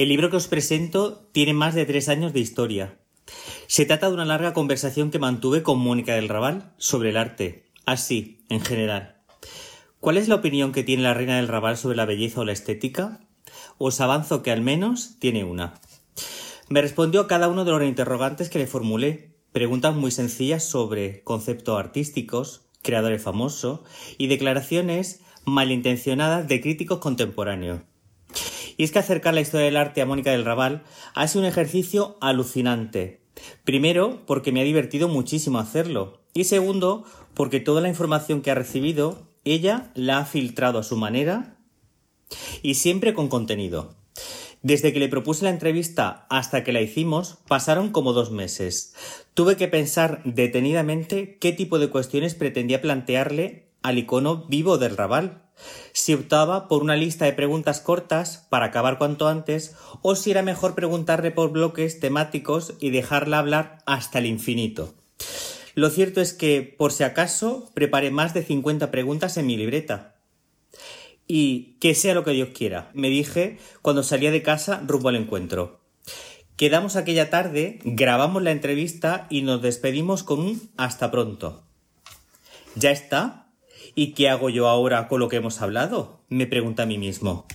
El libro que os presento tiene más de tres años de historia. Se trata de una larga conversación que mantuve con Mónica del Raval sobre el arte, así, en general. ¿Cuál es la opinión que tiene la reina del Raval sobre la belleza o la estética? Os avanzo que al menos tiene una. Me respondió cada uno de los interrogantes que le formulé, preguntas muy sencillas sobre conceptos artísticos, creadores famosos y declaraciones malintencionadas de críticos contemporáneos. Y es que acercar la historia del arte a Mónica del Raval ha sido un ejercicio alucinante. Primero, porque me ha divertido muchísimo hacerlo. Y segundo, porque toda la información que ha recibido, ella la ha filtrado a su manera y siempre con contenido. Desde que le propuse la entrevista hasta que la hicimos, pasaron como dos meses. Tuve que pensar detenidamente qué tipo de cuestiones pretendía plantearle al icono vivo del Raval si optaba por una lista de preguntas cortas para acabar cuanto antes o si era mejor preguntarle por bloques temáticos y dejarla hablar hasta el infinito. Lo cierto es que, por si acaso, preparé más de 50 preguntas en mi libreta. Y que sea lo que Dios quiera, me dije cuando salía de casa rumbo al encuentro. Quedamos aquella tarde, grabamos la entrevista y nos despedimos con un hasta pronto. ¿Ya está? ¿Y qué hago yo ahora con lo que hemos hablado? me pregunté a mí mismo.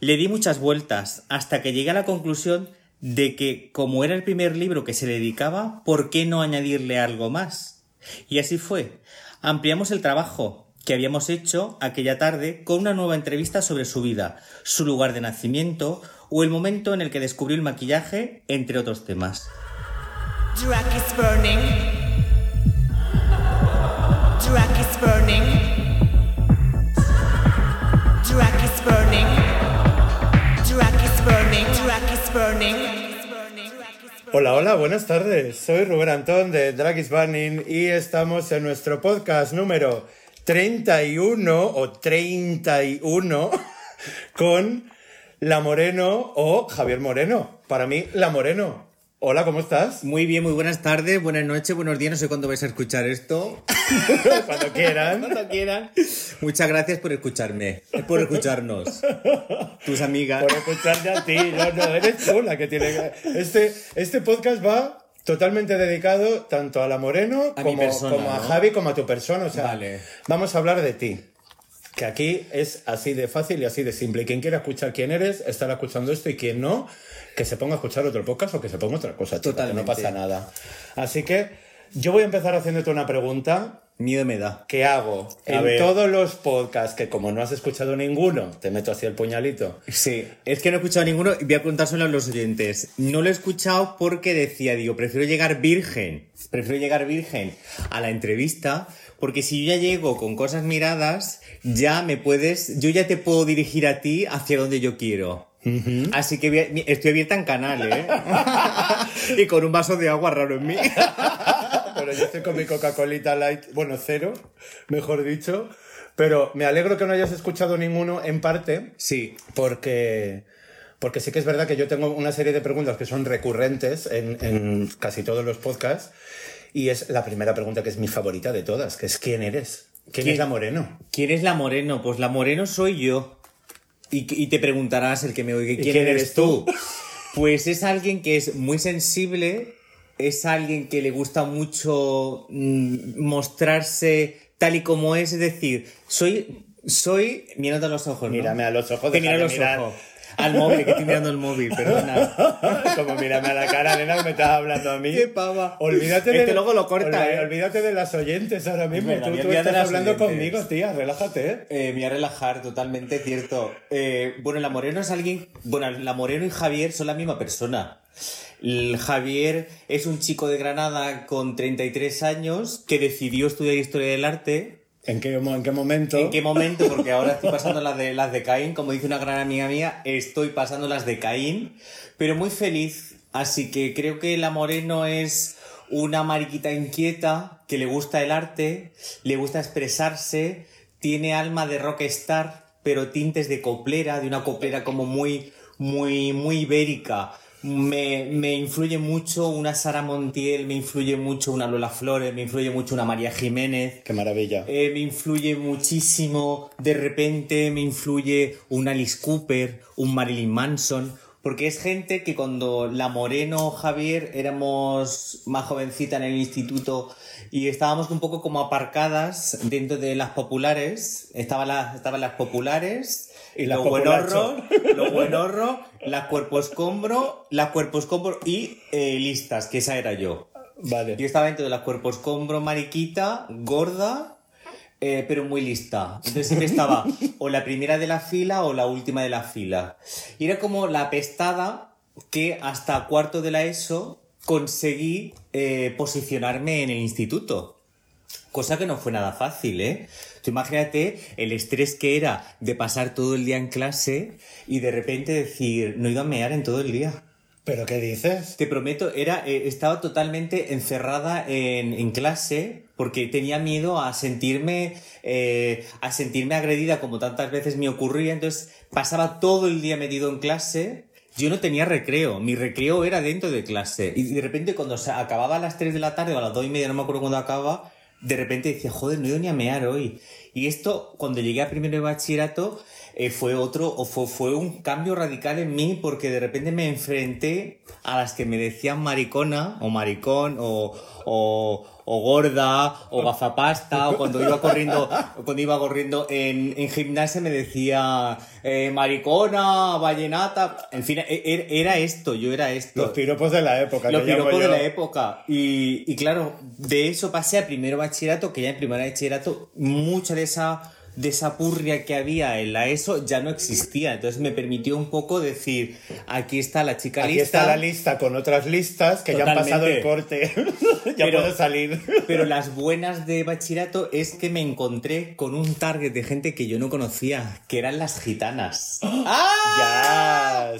Le di muchas vueltas hasta que llegué a la conclusión de que, como era el primer libro que se le dedicaba, ¿por qué no añadirle algo más? Y así fue. Ampliamos el trabajo que habíamos hecho aquella tarde con una nueva entrevista sobre su vida, su lugar de nacimiento o el momento en el que descubrió el maquillaje, entre otros temas. Hola, hola, buenas tardes. Soy Rubén Antón de Drag is Burning y estamos en nuestro podcast número 31 o 31 con La Moreno o Javier Moreno. Para mí, La Moreno. Hola, ¿cómo estás? Muy bien, muy buenas tardes, buenas noches, buenos días. No sé cuándo vais a escuchar esto. Cuando quieran. Cuando quieran. Muchas gracias por escucharme, por escucharnos. Tus amigas. Por escucharte a ti. No, no, eres tú la que tiene Este, este podcast va totalmente dedicado tanto a la Moreno como, como, a Javi como a tu persona. O sea, vale. vamos a hablar de ti. Que aquí es así de fácil y así de simple. Y quien quiera escuchar quién eres, estará escuchando esto y quien no, que se ponga a escuchar otro podcast o que se ponga otra cosa. Total, no pasa nada. Así que yo voy a empezar haciéndote una pregunta. Miedo me da. ¿Qué hago? en todos los podcasts, que como no has escuchado ninguno, te meto así el puñalito. Sí, es que no he escuchado ninguno y voy a preguntárselo a los oyentes. No lo he escuchado porque decía, digo, prefiero llegar virgen, prefiero llegar virgen a la entrevista, porque si yo ya llego con cosas miradas, ya me puedes, yo ya te puedo dirigir a ti hacia donde yo quiero. Así que estoy abierta en canal, ¿eh? y con un vaso de agua raro en mí. Pero yo estoy con mi Coca-Cola Light, bueno, cero, mejor dicho. Pero me alegro que no hayas escuchado ninguno en parte. Sí. Porque, porque sí que es verdad que yo tengo una serie de preguntas que son recurrentes en, en casi todos los podcasts. Y es la primera pregunta que es mi favorita de todas, que es ¿quién eres? ¿Quién, es la Moreno? ¿Quién es la Moreno? Pues la Moreno soy yo. Y, te preguntarás el que me oiga, ¿quién, eres tú? Pues es alguien que es muy sensible, es alguien que le gusta mucho mm, mostrarse tal y como es, es decir, soy, soy, mírate a los ojos, ¿no? Mírame a los ojos, te mira a los ojos. Al móvil, que estoy mirando el móvil, perdona. Como mírame a la cara, nena, que me estás hablando a mí. Qué pava. Olvídate este de. luego lo corta, ¿eh? Olvídate de las oyentes ahora mismo. tú, estás hablando conmigo, tía, relájate. ¿eh? eh me voy a relajar, totalmente cierto. Eh, bueno, la Moreno es alguien. Bueno, la Moreno y Javier son la misma persona. El Javier es un chico de Granada con 33 años que decidió estudiar historia del arte ¿En qué, ¿En qué momento? ¿En qué momento? Porque ahora estoy pasando las de, las de Caín, como dice una gran amiga mía, estoy pasando las de Caín, pero muy feliz. Así que creo que la Moreno es una mariquita inquieta que le gusta el arte, le gusta expresarse, tiene alma de rockstar, pero tintes de coplera, de una coplera como muy, muy, muy ibérica me, me, influye mucho una Sara Montiel, me influye mucho una Lola Flores, me influye mucho una María Jiménez. Qué maravilla. Eh, me influye muchísimo, de repente me influye un Alice Cooper, un Marilyn Manson, Porque es gente que cuando la Moreno Javier éramos más jovencita en el instituto y estábamos un poco como aparcadas dentro de las populares. Estaban las, estaban las populares, Y las los buenorros, populacho. los buenorros, las cuerpo escombro, las cuerpo escombro y eh, listas, que esa era yo. Vale. Yo estaba dentro de las cuerpo escombro, mariquita, gorda, eh, pero muy lista. Entonces siempre estaba o la primera de la fila o la última de la fila. Y era como la pestada que hasta cuarto de la ESO conseguí eh, posicionarme en el instituto. Cosa que no fue nada fácil, ¿eh? Tú imagínate el estrés que era de pasar todo el día en clase y de repente decir, no he ido a mear en todo el día. ¿Pero qué dices? Te prometo, era, eh, estaba totalmente encerrada en, en clase porque tenía miedo a sentirme, eh, a sentirme agredida como tantas veces me ocurría. Entonces pasaba todo el día metido en clase. Yo no tenía recreo, mi recreo era dentro de clase. Y de repente cuando se acababa a las 3 de la tarde o a las 2 y media, no me acuerdo cuándo acaba, de repente decía, joder, no he ido ni a mear hoy. Y esto, cuando llegué a primero de bachillerato, eh, fue otro, o fue, fue un cambio radical en mí, porque de repente me enfrenté a las que me decían maricona, o maricón, o, o, o gorda, o gafapasta, o cuando iba corriendo, cuando iba corriendo en, en gimnasia me decía eh, maricona, vallenata, en fin, e- e- era esto, yo era esto. Los piropos de la época. Los piropos de yo. la época. Y, y claro, de eso pasé a primero bachillerato, que ya en primero bachillerato mucha de esa, de esa purria que había en la ESO ya no existía. Entonces me permitió un poco decir, aquí está la chica Aquí lista. está la lista con otras listas que ya han pasado el corte. ya Pero- puedo salir. Pero las buenas de bachillerato es que me encontré con un target de gente que yo no conocía, que eran las gitanas. ¡Ah! Ya.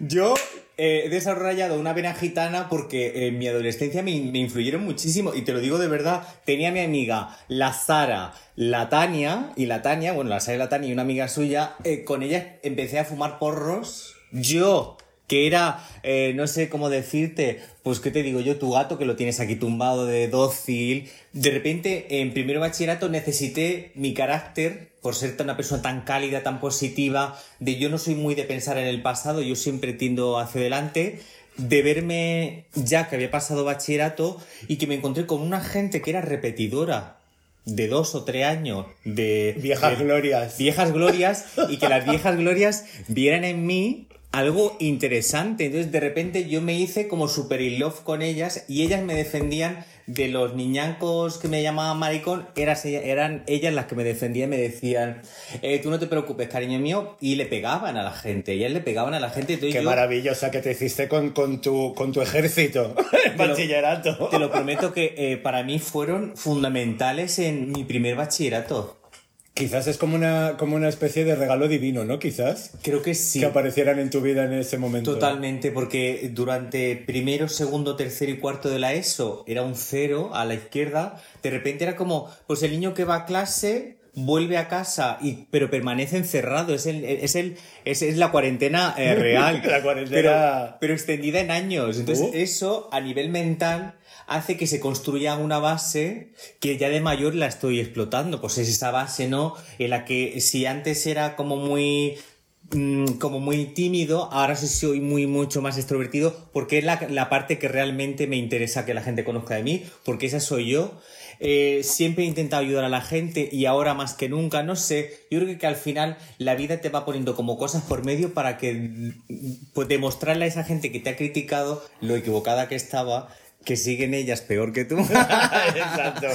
Yo he desarrollado una vena gitana porque en mi adolescencia me, me influyeron muchísimo y te lo digo de verdad. Tenía a mi amiga, la Sara, la Tania y la Tania, bueno, la Sara y la Tania y una amiga suya, eh, con ella empecé a fumar porros. Yo, que era, eh, no sé cómo decirte, pues qué te digo yo, tu gato que lo tienes aquí tumbado de dócil. De repente, en primero bachillerato necesité mi carácter, por ser una persona tan cálida, tan positiva, de yo no soy muy de pensar en el pasado, yo siempre tiendo hacia adelante, de verme ya que había pasado bachillerato y que me encontré con una gente que era repetidora de dos o tres años de Viejas de- glorias. viejas glorias y que las viejas glorias vieran en mí algo interesante. Entonces, de repente yo me hice como super in love con ellas y ellas me defendían de los niñancos que me llamaban maricón, eras eran ellas las que me defendían y me decían, eh, tú no te preocupes, cariño mío, y le pegaban a la gente, ellas le pegaban a la gente. Entonces Qué yo, maravillosa que te hiciste con, con, tu, con tu ejército lo- bachillerato. te lo prometo que eh, para mí fueron fundamentales en mi primer bachillerato. Quizás es como una, como una especie de regalo divino, ¿no? Quizás. Creo que sí. Que aparecieran en tu vida en ese momento. Totalmente, porque durante primero, segundo, tercero y cuarto de la ESO era un cero a la izquierda. De repente era como, pues el niño que va a clase vuelve a casa y pero permanece encerrado. Es el, es el, es, es la cuarentena eh, real. La cuarentena- Pero, pero extendida en años. Entonces Uh. eso a nivel mental hace que se construya una base que ya de mayor la estoy explotando. Pues es esa base, ¿no? En la que si antes era como muy mm, como muy tímido, ahora sí soy muy mucho más extrovertido porque es la, la parte que realmente me interesa que la gente conozca de mí, porque esa soy yo. Eh, siempre he intentado ayudar a la gente y ahora más que nunca, no sé, yo creo que, al final la vida te va poniendo como cosas por medio para que mm, pues demostrarle a esa gente que te ha criticado lo equivocada que estaba, que siguen ellas peor que tú. Exacto.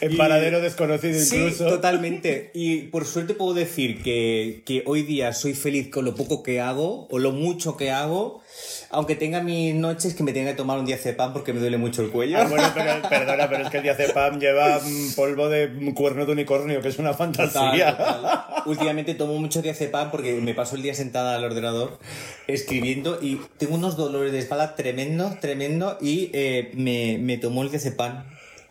En Y- paradero desconocido Sí, incluso. totalmente. Y por suerte puedo decir que, que hoy día soy feliz con lo poco que hago o lo mucho que hago, aunque tenga mis noches que me tenga que tomar un diazepam porque me duele mucho el cuello. Ah, bueno, pero, perdona, pero es que el diazepam lleva mm, polvo de cuerno de unicornio, que es una fantasía. total. Últimamente tomo mucho diazepam porque me paso el día sentada al ordenador escribiendo y tengo unos dolores de espalda tremendos, tremendos y eh, me, me tomó el diazepam.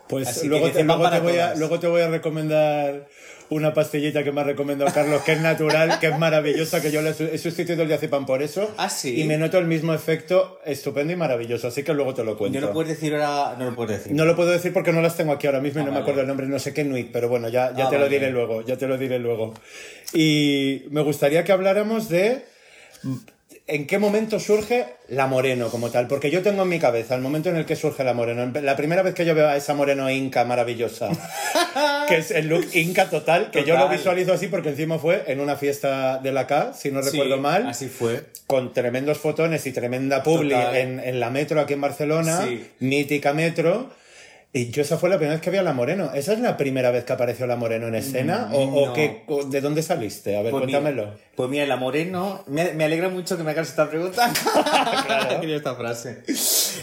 Pues luego te, luego, te voy a, luego te voy a recomendar una pastillita que me ha recomendado Carlos, que es natural, que es maravillosa, que yo le he sustituido el diazepam por eso. Ah, ¿sí? Y me noto el mismo efecto estupendo y maravilloso, así que luego te lo cuento. No lo puedes decir ahora, no lo puedes decir. No lo puedo decir porque no las tengo aquí ahora mismo y Ah, no me acuerdo el nombre, no sé qué Nuit, pero bueno, ya, ya Ah, te lo diré luego, ya te lo diré luego. Y me gustaría que habláramos de ¿En qué momento surge la Moreno como tal? Porque yo tengo en mi cabeza el momento en el que surge la Moreno. La primera vez que yo veo a esa Moreno Inca maravillosa, que es el look Inca total, que yo lo Total. visualizo así porque encima fue en una fiesta de la K, si no recuerdo Sí, mal, Así fue. con tremendos fotones y tremenda publi Total. en, en la metro aquí en Barcelona, Sí. mítica metro. Y yo esa fue la primera vez que vi a la Moreno. ¿Esa es la primera vez que apareció la Moreno en escena? ¿O, o no. qué- de dónde saliste? A ver, Pues mira- cuéntamelo. pues mira, la Moreno, me, me alegra mucho que me hagas esta pregunta. Claro. Esta frase.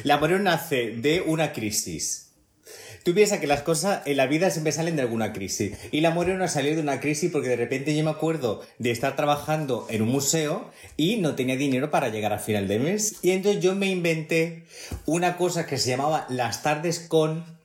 La Moreno nace de una crisis. Tú piensas que las cosas en la vida siempre salen de alguna crisis. Y la Moreno salió de una crisis porque de repente yo me acuerdo de estar trabajando en un museo y no tenía dinero para llegar a final de mes. Y entonces yo me inventé una cosa que se llamaba las tardes con.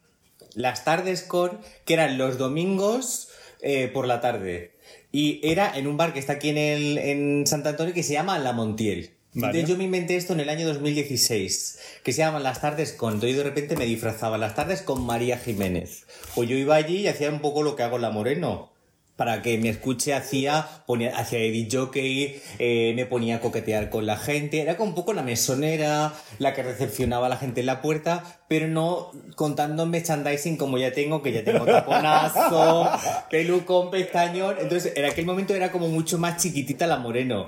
Las tardes con, que eran los domingos eh, por la tarde. Y era en un bar que está aquí en, el, en Sant Antonio que se llama La Montiel. Vale. Entonces yo me inventé esto en el año 2016, que se llama Las tardes con. Yo de repente me disfrazaba Las tardes con María Jiménez. Pues yo iba allí y hacía un poco lo que hago en La Moreno. Para que me escuche, hacía, ponía, hacía edit jockey, eh, me ponía a coquetear con la gente. Era como un poco la mesonera, la que recepcionaba a la gente en la puerta, pero no contando merchandising como ya tengo, que ya tengo taponazo, pelucón, pestañón. Entonces, en aquel momento era como mucho más chiquitita la Moreno.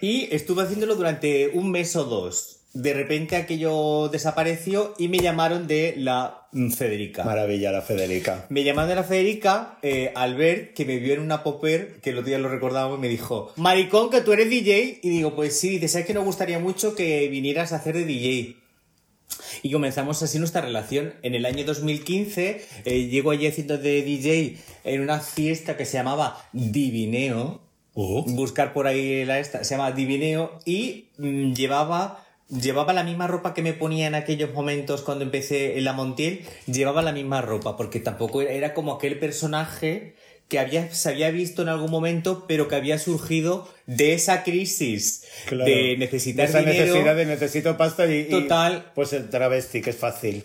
Y estuve haciéndolo durante un mes o dos. De repente aquello desapareció y me llamaron de la Federica. Maravilla la Federica. Me llamaron de la Federica, eh, Albert, que me vio en una popper, que el otro día lo recordábamos, y me dijo, Maricón, que tú eres DJ. Y digo, pues sí, dice, ¿sabes que nos gustaría mucho que vinieras a hacer de DJ? Y comenzamos así nuestra relación. En el año 2015 eh, llego allí haciendo de DJ en una fiesta que se llamaba Divineo. Oh. Buscar por ahí la esta, se llama Divineo y mm, llevaba llevaba la misma ropa que me ponía en aquellos momentos cuando empecé en la Montiel, llevaba la misma ropa porque tampoco era, era como aquel personaje que había, se había visto en algún momento, pero que había surgido de esa crisis Claro. de necesitar Esa dinero. necesidad de necesito pasta y, y, Total. pues el travesti, que es fácil.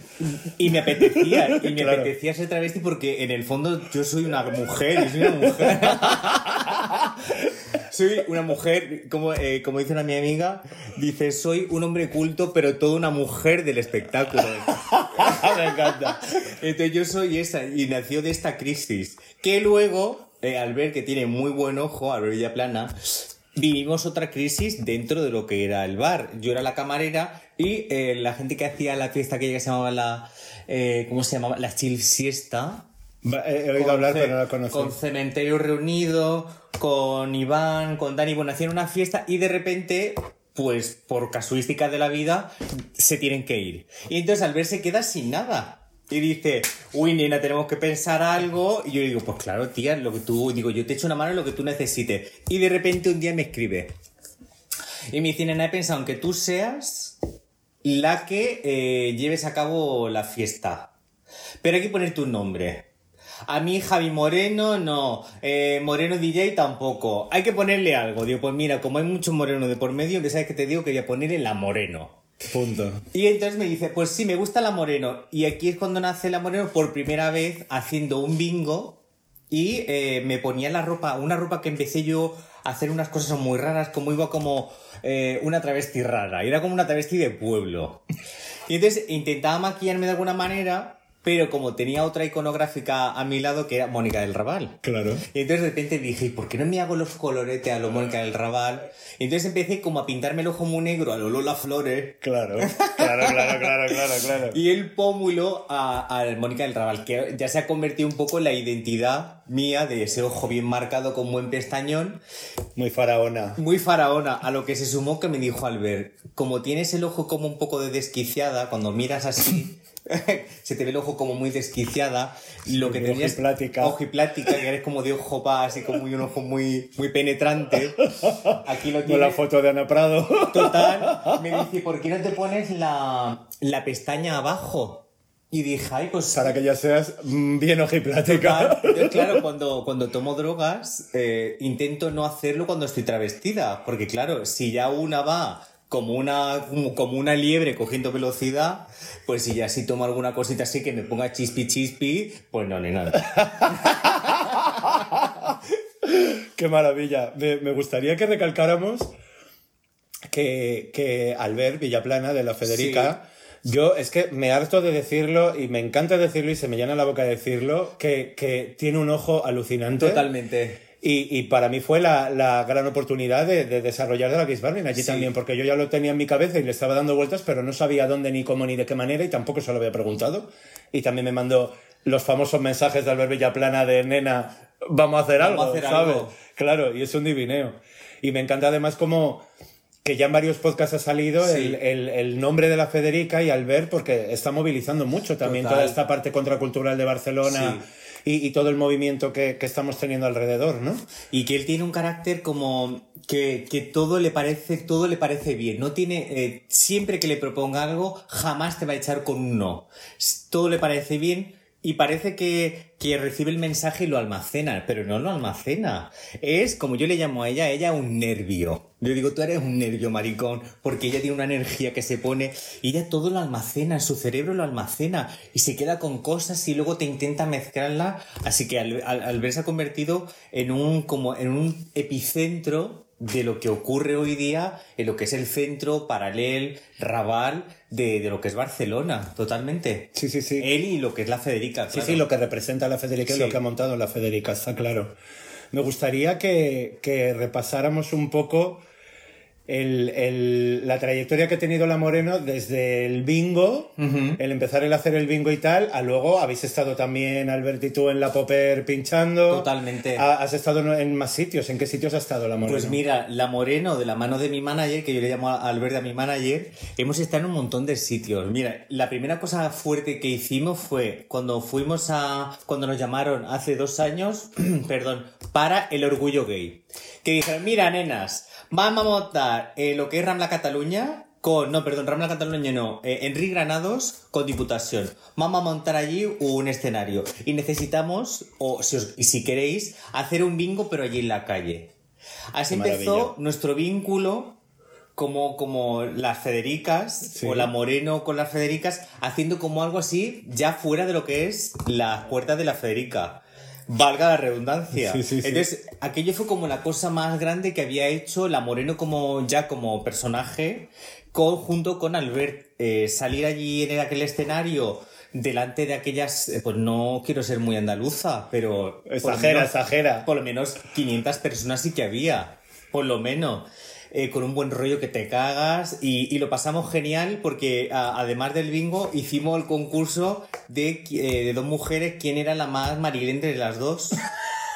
Y me apetecía, y me Claro. apetecía ser travesti porque en el fondo yo soy una mujer, yo soy una mujer. soy una mujer, como, eh, como dice una mi amiga, dice, soy un hombre culto, pero toda una mujer del espectáculo. me encanta. Entonces yo soy esa, y nació de esta crisis. Que luego, eh, al ver que tiene muy buen ojo, Albert Villaplana, vivimos otra crisis dentro de lo que era el bar. Yo era la camarera y eh, la gente que hacía la fiesta que se llamaba la... ¿Cómo se llamaba? La chill siesta. He, oído hablar, pero no la conozco. Con Cementerio Reunido, con Iván, con Dani, bueno, hacían una fiesta y de repente, pues por casuística de la vida, se tienen que ir. Y entonces al ver se queda sin nada. Y dice, uy, nena, tenemos que pensar algo. Y yo digo, pues claro, tía, lo que tú, digo, yo te echo una mano en lo que tú necesites. Y de repente un día me escribe. Y me dice, nena, he pensado en que tú seas la que eh, lleves a cabo la fiesta. Pero hay que poner tu nombre. A mí Javi Moreno no, eh, Moreno DJ tampoco. Hay que ponerle algo. Digo, pues mira, como hay mucho Moreno de por medio, que sabes que te digo que voy a ponerle la Moreno. Punto. Y entonces me dice, pues sí, me gusta la Moreno. Y aquí es cuando nace la Moreno por primera vez haciendo un bingo y eh, me ponía la ropa, una ropa que empecé yo a hacer unas cosas muy raras, como iba como eh, una travesti rara, era como una travesti de pueblo. Y entonces intentaba maquillarme de alguna manera, pero como tenía otra iconográfica a mi lado que era Mónica del Raval. Claro. Y entonces de repente dije, ¿y por qué no me hago los coloretes a lo Mónica del Raval? Y entonces empecé como a pintarme el ojo muy negro a lo Lola Flores. Claro, claro, claro, claro, claro, claro. Y el pómulo a, a Mónica del Raval, que ya se ha convertido un poco en la identidad mía de ese ojo bien marcado con buen pestañón, Muy faraona. muy faraona, a lo que se sumó que me dijo Albert, como tienes el ojo como un poco de desquiciada, cuando miras así, se te ve el ojo como muy desquiciada, lo que tenías... ojiplática. Ojiplática, que eres como de ojo pa, así como un ojo muy, muy penetrante. Aquí lo Con tienes... la foto de Ana Prado. Total, me dice, ¿por qué no te pones la, la pestaña abajo? Y dije, ay, pues... Para que ya seas mm, bien ojiplática. Total. Entonces, claro, cuando, cuando tomo drogas, eh, intento no hacerlo cuando estoy travestida. Porque, claro, si ya una va como una, como- una liebre cogiendo velocidad, pues si ya si tomo alguna cosita así que me ponga chispi chispi, pues no, ni nada. Qué maravilla. Me, me gustaría que recalcáramos que, que Albert Villaplana de la Federica, yo es que me harto de decirlo y me encanta decirlo y se me llena la boca de decirlo, que, que tiene un ojo alucinante. Totalmente. Y, y para mí fue la, la gran oportunidad de, de desarrollar de la Barney allí Sí. también, porque yo ya lo tenía en mi cabeza y le estaba dando vueltas, pero no sabía dónde, ni cómo, ni de qué manera, y tampoco se lo había preguntado. Y también me mandó los famosos mensajes de Albert Villaplana de nena, vamos a hacer Vamos algo, a hacer ¿sabes? algo. Claro, y es un divineo. Y me encanta además como que ya en varios podcasts ha salido Sí. el, el- el nombre de la Federica y Albert porque está movilizando mucho también Total. toda esta parte contracultural de Barcelona y, todo el movimiento que, que estamos teniendo alrededor, ¿no? Y que él tiene un carácter como que, que todo le parece, todo le parece bien. No tiene, eh, siempre que le proponga algo, jamás te va a echar con un no. Todo le parece bien y parece que, que recibe el mensaje y lo almacena, pero no lo almacena. Es, como yo le llamo a ella, ella un nervio. Yo digo, tú eres un nervio, maricón, porque ella tiene una energía que se pone y ella todo lo almacena, en su cerebro lo almacena y se queda con cosas y luego te intenta mezclarla. Así que al, al, al ha convertido en un, como en un epicentro de lo que ocurre hoy día en lo que es el centro paralel, Raval, de, de lo que es Barcelona, totalmente. Sí, sí, sí. Él y lo que es la Federica. Sí, claro. sí, lo que representa la Federica y Sí. lo que ha montado la Federica, está claro. Me gustaría que, que repasáramos un poco el- el- la trayectoria que ha tenido la Moreno desde el bingo, el empezar el hacer el bingo y tal, a luego habéis estado también, Albert y tú, en la Popper pinchando. Totalmente. Ha- ¿Has estado en más sitios? ¿En qué sitios ha estado la Moreno? Pues mira, la Moreno, de la mano de mi manager, que yo le llamo a Albert a mi manager, hemos estado en un montón de sitios. Mira, la primera cosa fuerte que hicimos fue cuando fuimos a. cuando nos llamaron hace dos años, perdón, para el orgullo gay. Que dijeron, mira, nenas, vamos a montar eh, lo que es Rambla Cataluña. Con, no, perdón, Rambla Cataluña no, eh, Enrique Granados con Diputación. Vamos a montar allí un escenario. Y necesitamos, o si, os- y si queréis, hacer un bingo, pero allí en la calle. Así Qué empezó maravilla. nuestro vínculo como, como las Federicas Sí. o la Moreno con las Federicas, haciendo como algo así ya fuera de lo que es la puerta de la Federica. Valga la redundancia. Sí, sí, sí. Entonces, aquello fue como la cosa más grande que había hecho la Moreno como ya como personaje, con- junto con Albert. Eh, salir allí en aquel escenario delante de aquellas, eh, pues no quiero ser muy andaluza, pero... por Exagera, menos- exagera. por lo menos 500 personas sí que había, por lo menos. Eh, con un buen rollo que te cagas y, y lo pasamos genial porque a- además del bingo hicimos el concurso de, eh, de dos mujeres, quién era la más marilente de las dos.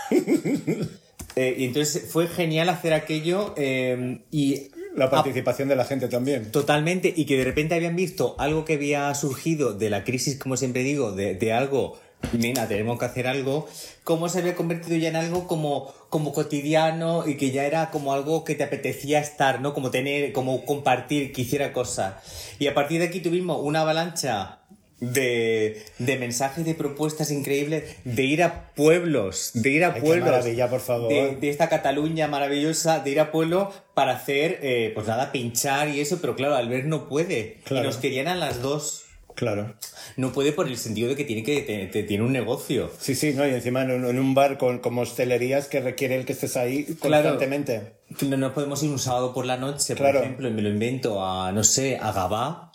Eh, y entonces fue genial hacer aquello y La participación de la gente también. Totalmente, y que de repente habían visto algo que había surgido de la crisis, como siempre digo, de, de algo, nena, tenemos que hacer algo, cómo se había convertido ya en algo como, como cotidiano y que ya era como algo que te apetecía estar, ¿no? Como tener, como compartir, que hiciera cosas. Y a partir de aquí tuvimos una avalancha de, de mensajes, de propuestas increíbles, de ir a pueblos, de ir a Ay, qué pueblos. maravilla, por favor. De, de esta Cataluña maravillosa, de ir a pueblo para hacer, eh, pues nada, pinchar y eso, pero claro, Albert no puede. Claro. Y nos querían a las dos. Claro. No puede por el sentido de que tiene que te- te- tiene un negocio. Sí, sí, ¿no? Y encima en un, en un bar con como hostelerías que requiere el que estés ahí Claro. constantemente. Que No podemos ir un sábado por la noche, Claro. por ejemplo, y me lo invento a, no sé, a Gabá.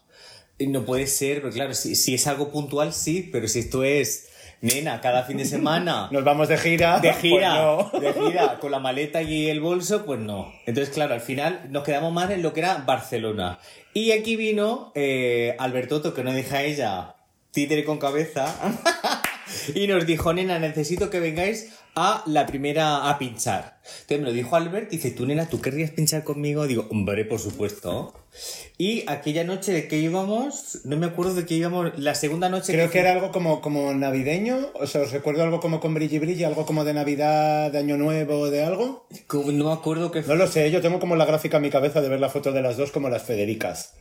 No puede ser, pero claro, si, si es algo puntual, sí, pero si esto es, nena, cada fin de semana. Nos vamos de gira. De gira, pues no. de gira, con la maleta y el bolso, pues no. Entonces, claro, al final nos quedamos más en lo que era Barcelona. Y aquí vino eh, Albertoto, que no deja ella títere con cabeza, y nos dijo, nena, necesito que vengáis a la primera a pinchar. Entonces me lo dijo Albert, dice, tú, nena, ¿tú querrías pinchar conmigo? Digo, hombre, por supuesto. Y aquella noche de que íbamos, no me acuerdo de que íbamos, la segunda noche... Creo que era algo como, como navideño. O sea, os recuerdo algo como con brilli brilli, algo como de Navidad, de Año Nuevo, de algo. No me acuerdo que No lo sé, yo tengo como la gráfica en mi cabeza de ver la foto de las dos como las Federicas.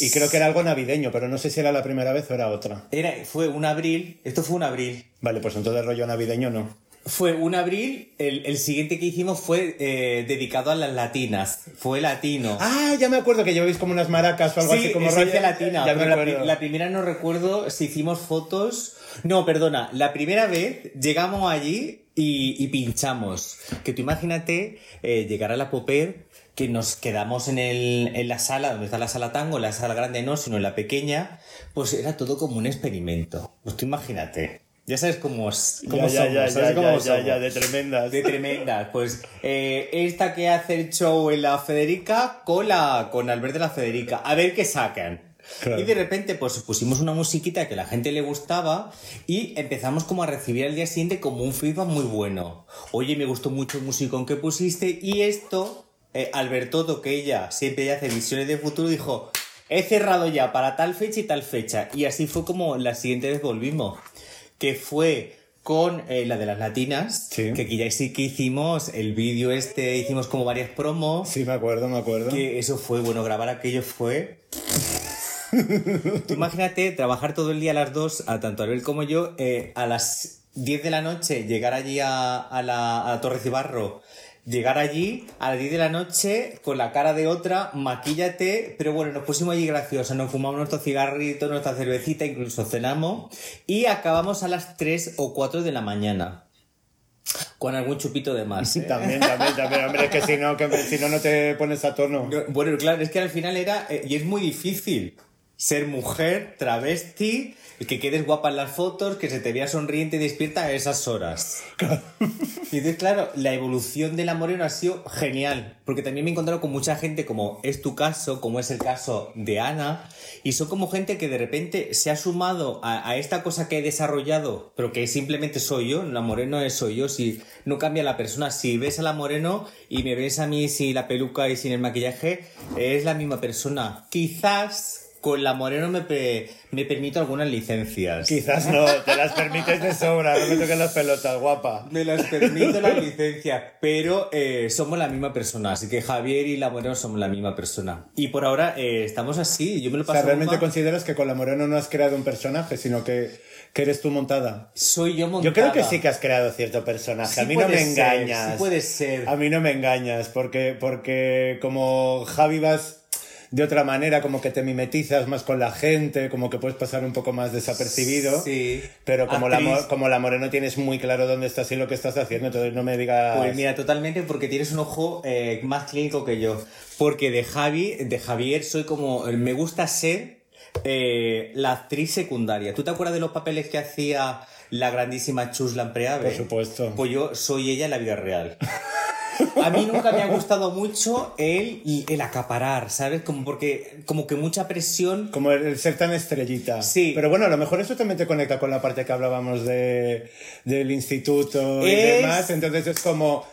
Y creo que era algo navideño, pero no sé si era la primera vez o era otra. Era, fue un abril, esto fue un abril. Vale, pues entonces rollo navideño no. Fue un abril, el, el siguiente que hicimos fue eh, dedicado a las latinas, fue latino. Ah, ya me acuerdo que lleváis como unas maracas o algo sí, así como rollo- latina, Ya pero la, primera no recuerdo si hicimos fotos. No, perdona, la primera vez llegamos allí y, y pinchamos. Que tú imagínate eh, llegar a la Popper, que nos quedamos en, el, en la sala, donde está la sala tango, la sala grande no, sino en la pequeña, pues era todo como un experimento. Pues tú imagínate. Ya sabes cómo, es- cómo Ya, ya, somos, ya, ¿sabes ya, cómo ya, ya, somos? ya, de tremendas. De tremendas. Pues eh, esta que hace el show en la Federica con, la, con Albert de la Federica. A ver qué sacan. Claro. Y de repente pues pusimos una musiquita que a la gente le gustaba y empezamos como a recibir al día siguiente como un feedback muy bueno. Oye, me gustó mucho el musicón que pusiste y esto, eh, Alberto que ella siempre hace visiones de futuro, dijo, he cerrado ya para tal fecha y tal fecha. Y así fue como la siguiente vez volvimos que fue con eh, la de las latinas, Sí. que aquí ya sí que hicimos el vídeo este, hicimos como varias promos, Sí, me acuerdo, me acuerdo. que eso fue, bueno, grabar aquello fue... Tú imagínate trabajar todo el día a las dos, a tanto Albert como yo, eh, a las 10 de la noche, llegar allí a, a la, a Torre Cibarro, llegar allí a las 10 de la noche con la cara de otra, maquíllate, pero bueno, nos pusimos allí graciosos, nos fumamos nuestro cigarrito, nuestra cervecita, incluso cenamos y acabamos a las 3 o 4 de la mañana. Con algún chupito de más. ¿eh? También, también, también, hombre, es que si no, que si no, no te pones a tono. No, Bueno, claro, es que al final era, eh, y es muy difícil, ser mujer, travesti, que quedes guapa en las fotos, que se te vea sonriente y despierta a esas horas. Y entonces, claro, la evolución de la morena ha sido genial, porque también me he encontrado con mucha gente, como es tu caso, como es el caso de Ana, y son como gente que de repente se ha sumado a, a esta cosa que he desarrollado, pero que simplemente soy yo, la moreno es soy yo, si no cambia la persona, si ves a la moreno y me ves a mí sin la peluca y sin el maquillaje, es la misma persona. Quizás con la moreno me, me permito algunas licencias. Quizás no, te las permites de sobra, no me toques las pelotas, guapa. Me las permito la licencia, pero eh, somos la misma persona, así que Javier y la Moreno somos la misma persona. Y por ahora eh, estamos así, yo me lo O paso sea, ¿realmente consideras que con la Moreno no has creado un personaje, sino que, que eres tú montada? Soy yo montada. Yo creo que sí que has creado cierto personaje. Sí a mí no me ser, engañas. sí puede ser. A mí no me engañas, porque, porque como Javi vas de otra manera, como que te mimetizas más con la gente, como que puedes pasar un poco más desapercibido. Sí. Pero como la, Actriz. como la Moreno tienes muy claro dónde estás y lo que estás haciendo, entonces no me digas... Pues mira, totalmente porque tienes un ojo eh, más clínico que yo. Porque de Javi, de Javier soy como, me gusta ser eh, la actriz secundaria. ¿Tú te acuerdas de los papeles que hacía la grandísima Chus Lampreave? Por supuesto. Pues yo soy ella en la vida real. A mí nunca me ha gustado mucho el, el acaparar, ¿sabes? Como porque, como que mucha presión. Como el, el ser tan estrellita. Sí. Pero bueno, a lo mejor eso también te conecta con la parte que hablábamos de, del instituto y Es- demás. Entonces es como,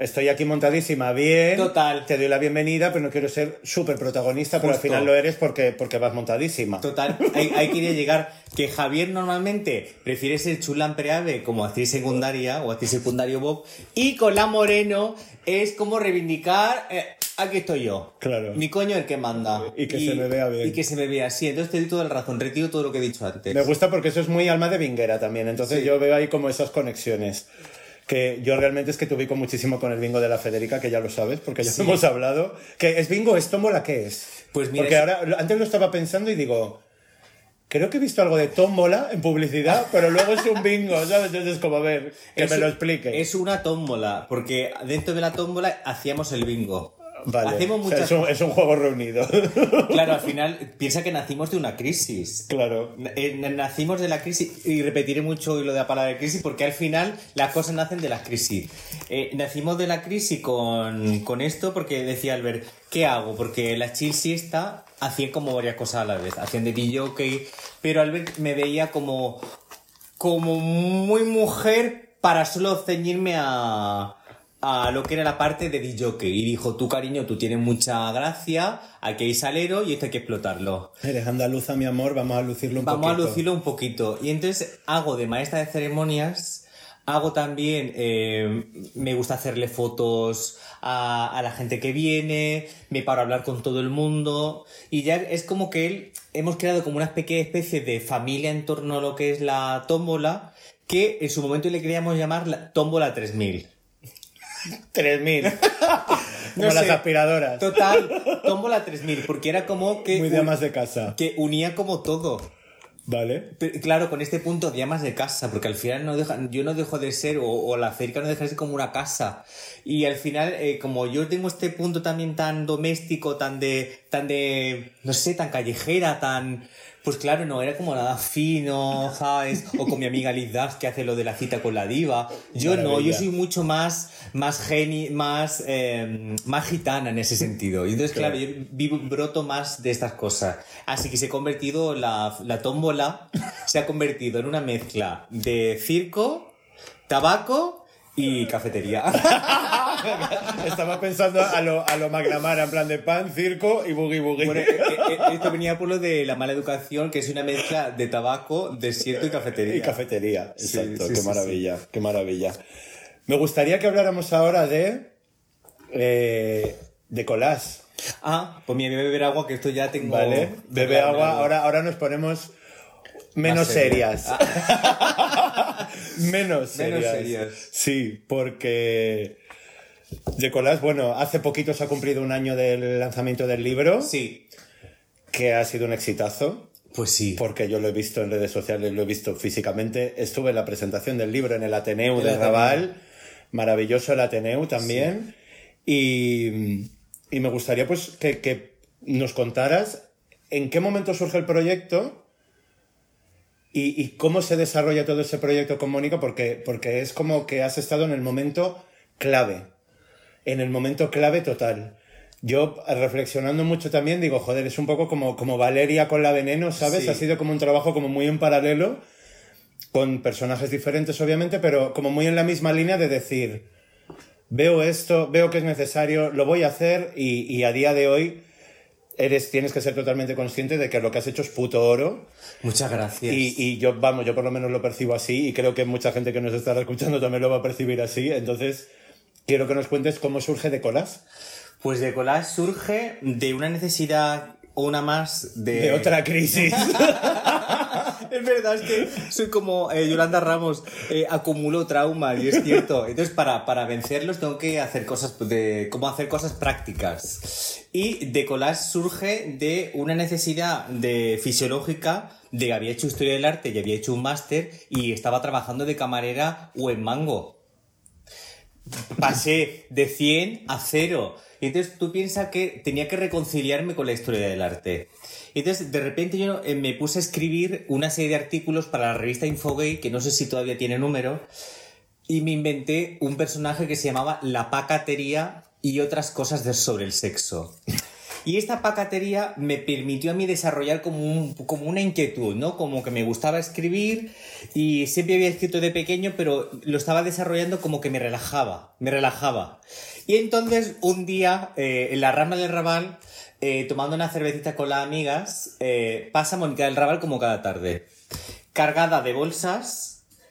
estoy aquí montadísima, bien. Total. Te doy la bienvenida, pero no quiero ser súper protagonista, pero al final lo eres porque, porque vas montadísima. Total, hay, hay que ir a llegar. Que Javier normalmente prefiere ser Chulán Preave como actriz secundaria o actriz secundario Bob. Y con la Moreno es como reivindicar. eh, aquí estoy yo. Claro. Mi coño el que manda. Y que se me vea bien. Y que se me vea así. Entonces te doy toda la razón. Retiro todo lo que he dicho antes. Me gusta porque eso es muy alma de vinguera también. Entonces Sí. yo veo ahí como esas conexiones. Que yo realmente es que te ubico muchísimo con el bingo de la Federica, que ya lo sabes, porque ya Sí. hemos hablado. que ¿Es bingo? ¿Es tómbola? ¿Qué es? Pues mira, Porque es- ahora, antes lo estaba pensando y digo, creo que he visto algo de tómbola en publicidad, pero luego es un bingo, ¿sabes? Entonces, como a ver, que Es- me lo explique. Es una tómbola. Porque dentro de la tómbola hacíamos el bingo. Vale. Hacemos O sea, muchas es, un, es un juego reunido. Claro, al final piensa que nacimos de una crisis. claro. Eh, Nacimos de la crisis, y repetiré mucho hoy lo de la palabra crisis, porque al final las cosas nacen de la crisis. Eh, nacimos de la crisis con, con esto porque decía Albert, ¿qué hago? Porque la chill siesta hacían como varias cosas a la vez, hacían de DJ, pero Albert me veía como, como muy mujer para solo ceñirme a, a lo que era la parte de DJ. Y dijo, tú cariño, tú tienes mucha gracia, aquí hay salero y esto hay que explotarlo. Eres andaluza, mi amor, vamos a lucirlo un Vamos poquito. a lucirlo un poquito. Y entonces hago de maestra de ceremonias, hago también, eh, me gusta hacerle fotos a, a la gente que viene, me paro a hablar con todo el mundo. Y ya es como que él, hemos creado como una pequeña especie de familia en torno a lo que es la tómbola, que en su momento le queríamos llamar la tómbola 3000. 3.000. como No las sé. aspiradoras. Total, tómbola 3000, porque era como que... Muy de amas de casa. que unía como todo. Vale. Pero, claro, con este punto de más de casa, porque al final no deja, yo no dejo de ser, o, o la cerca no deja de ser como una casa. Y al final, eh, como yo tengo este punto también tan doméstico, tan de, tan de, no sé, tan callejera, tan, pues claro, no era como nada fino, ¿sabes? O con mi amiga Liz Dash, que hace lo de la cita con la diva. Yo no, yo soy mucho más, más geni, más, eh, más gitana en ese sentido. Y entonces, claro, yo vivo, broto más de estas cosas. Así que se ha convertido, la, la tómbola se ha convertido en una mezcla de circo, tabaco y cafetería. Estaba pensando a lo, a lo McNamara, en plan de pan, circo y boogie boogie. Bueno, eh, eh, esto venía por lo de la mala educación, que es una mezcla de tabaco, desierto y cafetería. Y cafetería, exacto. sí, qué sí, maravilla, qué maravilla. Me gustaría que habláramos ahora de. eh, de collage, Ah, pues mira, voy a beber agua, que esto ya tengo... ¿vale? Bebe agua, ahora, ahora nos ponemos menos seria. serias. menos serias. Menos serias. Sí, porque. De collage, bueno, hace poquito se ha cumplido un año del lanzamiento del libro, Sí, que ha sido un exitazo. pues sí. Porque yo lo he visto en redes sociales, lo he visto físicamente. Estuve en la presentación del libro en el Ateneu El de Ateneu. Raval. Maravilloso el Ateneu también. Y, y me gustaría pues que, que nos contaras en qué momento surge el proyecto y, y cómo se desarrolla todo ese proyecto con Mónica, porque, porque es como que has estado en el momento clave. En el momento clave total. Yo, reflexionando mucho también, digo, joder, es un poco como, como Valeria con la veneno, ¿sabes? Sí. Ha sido como un trabajo como muy en paralelo, con personajes diferentes, obviamente, pero como muy en la misma línea de decir, veo esto, veo que es necesario, lo voy a hacer y, y a día de hoy eres, tienes que ser totalmente consciente de que lo que has hecho es puto oro. Muchas gracias. Y, y yo, vamos, yo por lo menos lo percibo así y creo que mucha gente que nos estará escuchando también lo va a percibir así. Entonces, quiero que nos cuentes cómo surge de colas. Pues de collage surge de una necesidad una más de... De otra crisis. Es verdad, es que soy como eh, Yolanda Ramos, eh, acumulo trauma y es cierto. Entonces, para, para vencerlos tengo que hacer cosas de cómo hacer cosas prácticas. Y de collage surge de una necesidad de fisiológica de que había hecho historia del arte y había hecho un máster y estaba trabajando de camarera o en mango. Pasé de 100 a 0. Y entonces tú piensas que tenía que reconciliarme con la historia del arte. Y entonces de repente yo eh, me puse a escribir una serie de artículos para la revista Infogay, que no sé si todavía tiene número, y me inventé un personaje que se llamaba La Pacatería y otras cosas de- sobre el sexo. Y esta pacatería me permitió a mí desarrollar como, un- como una inquietud, ¿no? Como que me gustaba escribir y siempre había escrito de pequeño, pero lo estaba desarrollando como que me relajaba, me relajaba. Y entonces un día, eh, en la rama del Raval, eh, tomando una cervecita con las amigas, eh, pasa Mónica del Raval como cada tarde, cargada de bolsas,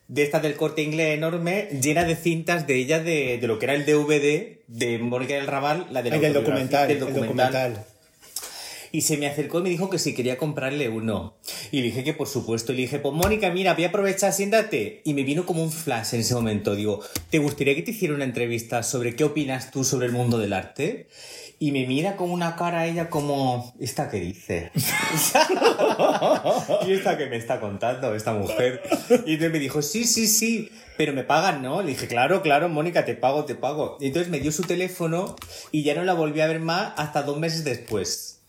de estas del corte inglés enorme, llena de cintas de ella de, de lo que era el DVD de Mónica del Raval, la de la Ay, del documental, del el documental. documental. Y se me acercó y me dijo que si quería comprarle uno. Y le dije que por supuesto. Y le dije, pues Mónica, mira, voy a aprovechar, siéntate. Y me vino como un flash en ese momento. Digo, ¿te gustaría que te hiciera una entrevista sobre qué opinas tú sobre el mundo del arte? Y me mira con una cara ella como, ¿esta qué dice? ¿Y esta que me está contando, esta mujer? Y entonces me dijo, sí, sí, sí, pero me pagan, ¿no? Le dije, claro, claro, Mónica, te pago, te pago. Y entonces me dio su teléfono y ya no la volví a ver más hasta dos meses después.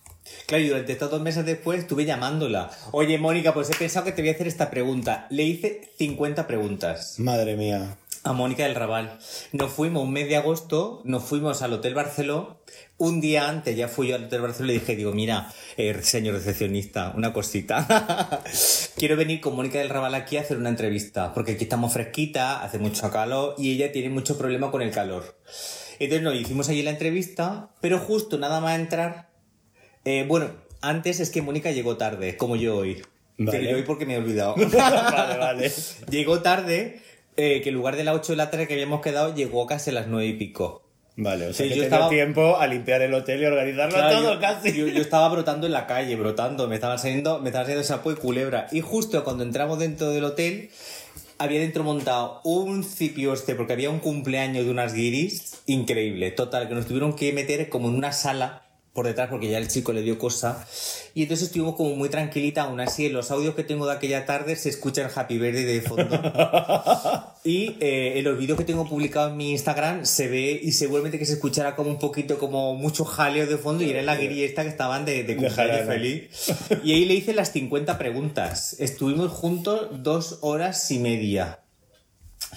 Claro, y durante estos dos meses después estuve llamándola. Oye, Mónica, pues he pensado que te voy a hacer esta pregunta. Le hice 50 preguntas Madre mía. a Mónica del Raval. Nos fuimos un mes de agosto, nos fuimos al Hotel Barceló. Un día antes ya fui yo al Hotel Barceló y le dije, digo, mira, eh, señor recepcionista, una cosita. Quiero venir con Mónica del Raval aquí a hacer una entrevista, porque aquí estamos fresquita, hace mucho calor y ella tiene mucho problema con el calor. Entonces nos hicimos allí la entrevista, pero justo nada más entrar, eh, bueno, antes es que Mónica llegó tarde, como yo hoy. Vale. Yo hoy porque me he olvidado. vale, vale. Llegó tarde, eh, que en lugar de las 8 de la tarde que habíamos quedado, llegó casi a las 9 y pico. Vale, o sea Sí, que yo estaba- tiempo a limpiar el hotel y organizarlo Claro, todo yo, casi. Yo, yo estaba brotando en la calle, brotando, me estaba saliendo, me estaba saliendo sapo y culebra. Y justo cuando entramos dentro del hotel, había dentro montado un cipioste, porque había un cumpleaños de unas guiris increíble. Total, que nos tuvieron que meter como en una sala por detrás porque ya el chico le dio cosa. Y entonces estuvimos como muy tranquilita, aún así en los audios que tengo de aquella tarde se escucha el Happy Birthday de fondo. y eh, en los vídeos que tengo publicados en mi Instagram se ve y seguramente que se escuchará como un poquito como mucho jaleo de fondo y era la guiri esta que estaban de, de cumpleaños feliz. Y ahí le hice las 50 preguntas. Estuvimos juntos dos horas y media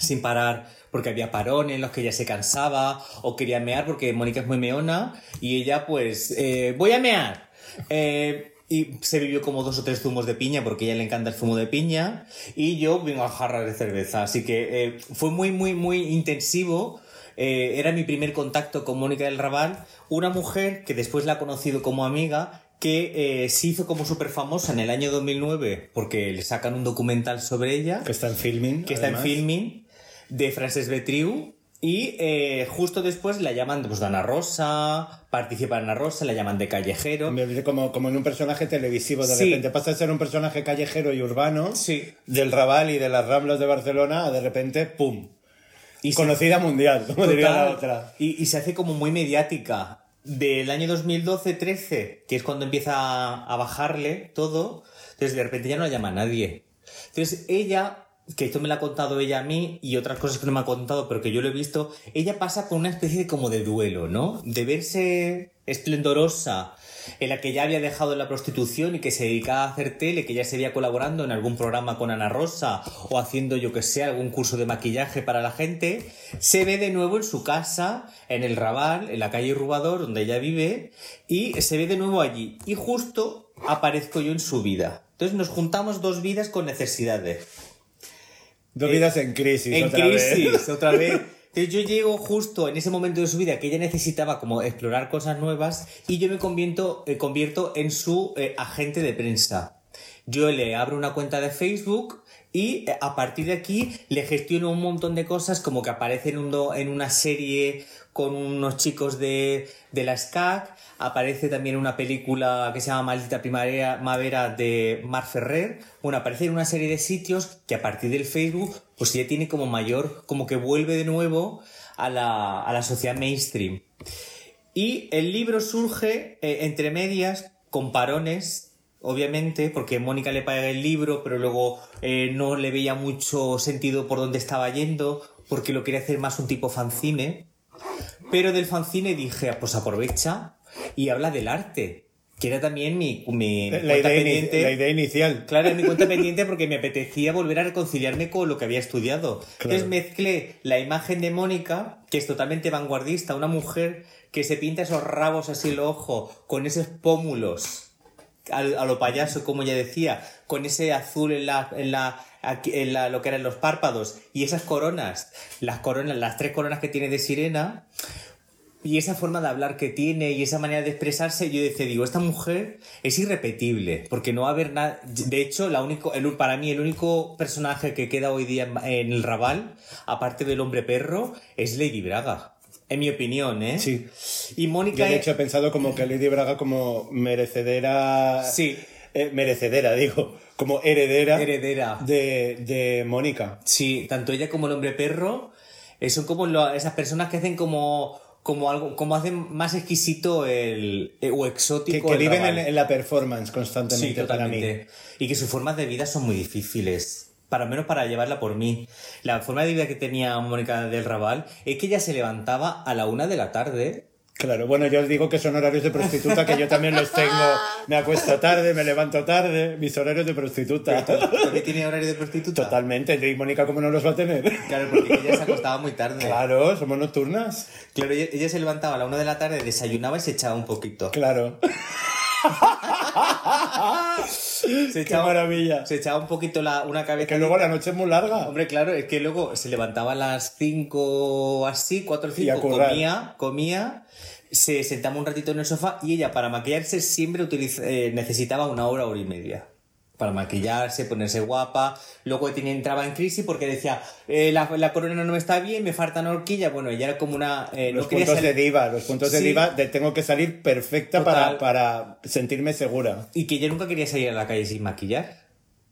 sin parar, porque había parones en los que ella se cansaba o quería mear porque Mónica es muy meona y ella pues, eh, voy a mear. Eh, y se vivió como dos o tres zumos de piña porque a ella le encanta el zumo de piña y yo vengo a jarras de cerveza. Así que eh, fue muy, muy, muy intensivo. Eh, era mi primer contacto con Mónica del Raval, una mujer que después la he conocido como amiga que eh, se hizo como súper famosa en el año 2009 porque le sacan un documental sobre ella Que está en filming. que está en además. filming de Frances Betriu y eh, justo después la llaman pues, de Ana Rosa, participa en Ana Rosa, la llaman de callejero. Como, como en un personaje televisivo, de Sí. repente pasa a ser un personaje callejero y urbano Sí. del Raval y de las Ramblas de Barcelona, a de repente, ¡pum! Y se- Conocida mundial, como diría la otra. Y, y se hace como muy mediática. Del año 2012-13, que es cuando empieza a, a bajarle todo, entonces de repente ya no la llama nadie. Entonces ella, que esto me lo ha contado ella a mí y otras cosas que no me ha contado, pero que yo lo he visto, ella pasa por una especie de como de duelo, ¿no? De verse esplendorosa, en la que ya había dejado la prostitución y que se dedicaba a hacer tele, que ya se veía colaborando en algún programa con Ana Rosa o haciendo, yo que sé, algún curso de maquillaje para la gente, se ve de nuevo en su casa, en el Raval, en la calle Rubador, donde ella vive, y se ve de nuevo allí. Y justo aparezco yo en su vida. Entonces nos juntamos dos vidas con necesidades. Dos vidas en crisis. En otra vez. crisis, otra vez. Entonces yo llego justo en ese momento de su vida que ella necesitaba como explorar cosas nuevas y yo me convierto, eh, convierto en su eh, agente de prensa. Yo le abro una cuenta de Facebook y eh, a partir de aquí le gestiono un montón de cosas como que aparece en, un do- en una serie con unos chicos de, de la SCAC, aparece también una película que se llama Maldita Primavera de Mar Ferrer, bueno, aparece en una serie de sitios que a partir del Facebook pues ya tiene como mayor, como que vuelve de nuevo a la, a la sociedad mainstream. Y el libro surge eh, entre medias, con parones, obviamente, porque Mónica le paga el libro, pero luego eh, no le veía mucho sentido por dónde estaba yendo, porque lo quería hacer más un tipo fanzine. Pero del fanzine dije, "Ah, pues aprovecha y habla del arte, que era también mi, mi La cuenta idea, pendiente. la idea inicial. Claro, mi cuenta pendiente porque me apetecía volver a reconciliarme con lo que había estudiado. Entonces mezclé la imagen de Mónica, que es totalmente vanguardista, una mujer que se pinta esos rabos así en el ojo, con esos pómulos, a, lo payaso, como ella decía, con ese azul en la, en la, aquí- en la, lo que eran los párpados, y esas coronas, las coronas, las tres coronas que tiene de sirena, y esa forma de hablar que tiene y esa manera de expresarse, yo decía, digo, esta mujer es irrepetible, porque no va a haber nada. De hecho, la único, el, para mí, el único personaje que queda hoy día en, en el Raval, aparte del hombre perro, es Lady Braga. En mi opinión, ¿eh? Sí. Y Yo Mónica. de hecho he pensado como que Lady Braga como merecedera... Sí. Eh, merecedera, digo. Como heredera. Heredera. De, de Mónica. Sí, tanto ella como el hombre perro eh, son como lo- esas personas que hacen como. Como algo, como hacen más exquisito el, eh, o exótico. que el viven en, la performance Sí, constantemente para mí. Y que sus formas de vida son muy difíciles. Para menos para llevarla por mí. La forma de vida que tenía Mónica del Raval es que ella se levantaba a la una de la tarde. Claro, bueno, yo os digo que son horarios de prostituta, que yo también los tengo. Me acuesto tarde, me levanto tarde, mis horarios de prostituta. ¿Por qué tiene horario de prostituta? Totalmente. ¿Y Mónica cómo no los va a tener? Claro, porque ella se acostaba muy tarde. Claro, somos nocturnas. Claro, ella, ella se levantaba a la una de la tarde, desayunaba y se echaba un poquito. Claro. Se Qué maravilla. Se echaba un poquito la, una cabeza. Que luego la noche es muy larga. Hombre, claro, es que luego se levantaba a las 5 así, 4 o Y a 5, currar. comía, comía, se sentaba un ratito en el sofá y ella para maquillarse siempre utiliza- eh, necesitaba una hora, hora y media. Para maquillarse, ponerse guapa. Luego tenía, entraba en crisis porque decía, eh, la, la corona no me está bien, me faltan horquillas. Bueno, ella era como una... eh, no Los quería puntos de salir- diva, los puntos de Sí. diva de tengo que salir perfecta para, para sentirme segura. Y que ella nunca quería salir a la calle sin maquillar.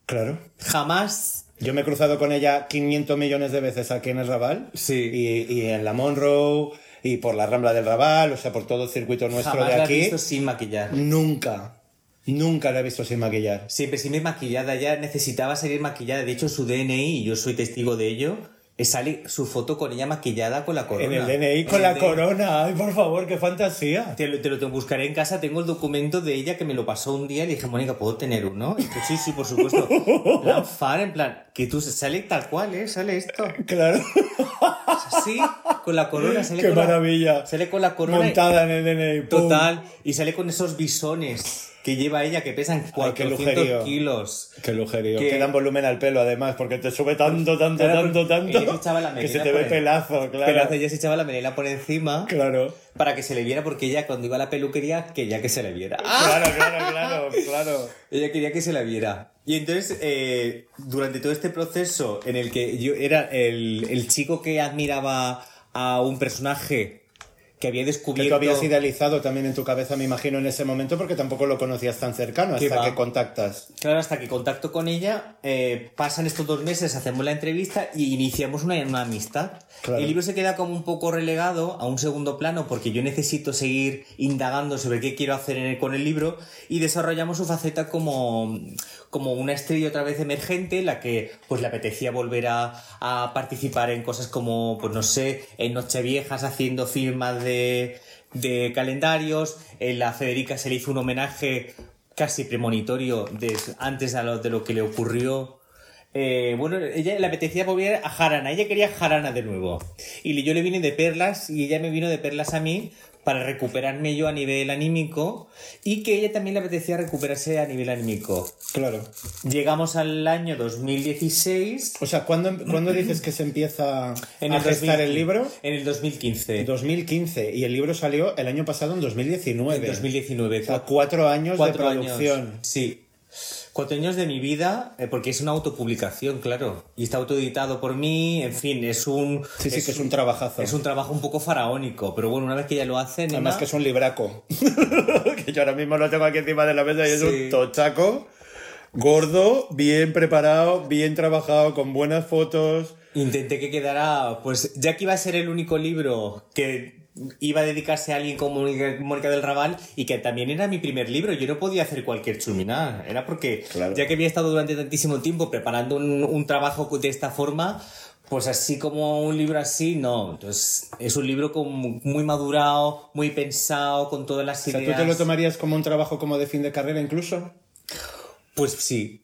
Claro. Jamás. Yo me he cruzado con ella 500 millones de veces aquí en el Raval. Sí. Y, y en la Monroe, y por la Rambla del Raval, o sea, por todo el circuito nuestro Jamás de la he aquí. visto sin maquillar. Nunca, nunca la he visto sin maquillar. Siempre, siempre maquillada, ya necesitaba salir maquillada. De hecho, su DNI, y yo soy testigo de ello, sale su foto con ella maquillada con la corona. En el DNI con la DNI. corona, ay, por favor, qué fantasía. Te lo, te lo te buscaré en casa, tengo el documento de ella que me lo pasó un día le dije, Mónica, ¿puedo tener uno? Y dice, sí, sí, por supuesto. plan fan, en plan, que tú sale tal cual, ¿eh? Sale esto. Claro, Sí, con la corona, sale qué con la- maravilla. sale con la corona. Montada en el DNI. ¡pum! Total, y sale con esos bisones que lleva ella que pesan qué 400 lujerío. kilos. Qué lujerío. Que- Que dan volumen al pelo, además, porque te sube tanto, tanto, Claro, tanto, tanto. la que se te ve el- pelazo, claro. Hace ella se echaba la melena por encima Claro. para que se le viera, porque ella cuando iba a la peluquería quería que se le viera. Claro, claro, claro, claro. Ella quería que se la viera. Y entonces, eh, durante todo este proceso en el que yo era el, el chico que admiraba a un personaje que había Que descubierto... tú habías idealizado también en tu cabeza, me imagino, en ese momento, porque tampoco lo conocías tan cercano ¿Qué hasta va? que contactas. Claro, hasta que contacto con ella, eh, pasan estos dos meses, hacemos la entrevista y iniciamos una, una amistad. Claro. El libro se queda como un poco relegado a un segundo plano porque yo necesito seguir indagando sobre qué quiero hacer en el- con el libro y desarrollamos su faceta como, como una estrella otra vez emergente, en la que pues le apetecía volver a, a participar en cosas como, pues no sé, en Nocheviejas haciendo firmas de, de calendarios, en la Federica se le hizo un homenaje casi premonitorio antes a lo, de lo que le ocurrió. Eh, bueno, ella le apetecía volver a Jarana, ella quería Jarana de nuevo. Y yo le vine de perlas y ella me vino de perlas a mí para recuperarme yo a nivel anímico y que ella también le apetecía recuperarse a nivel anímico. Claro. Llegamos al año 2016. O sea, ¿cuándo, ¿cuándo dices que se empieza En a el gestar 2015. el libro? En el 2015. 2015. Y el libro salió el año pasado, en 2019. En 2019. O sea, cuatro años Cuatro de producción. años. Sí. Cuatro años de mi vida, eh, porque es una autopublicación, claro. Y está autoeditado por mí, en fin, es un. Sí, sí, que es un trabajazo. Es un trabajo un poco faraónico, pero bueno, una vez que ya lo hacen. Además que es un libraco. que yo ahora mismo lo tengo aquí encima de la mesa y es Sí. un tochaco. Gordo, bien preparado, bien trabajado, con buenas fotos. Intenté que quedara, pues ya que iba a ser el único libro que iba a dedicarse a alguien como Mónica del Raval y que también era mi primer libro, yo no podía hacer cualquier chumina, era porque Claro. ya que había estado durante tantísimo tiempo preparando un, un trabajo de esta forma, pues así como un libro así, no, entonces es un libro con- muy madurado, muy pensado, con todas las O sea, ideas. ¿tú te lo tomarías como un trabajo como de fin de carrera incluso? Pues sí,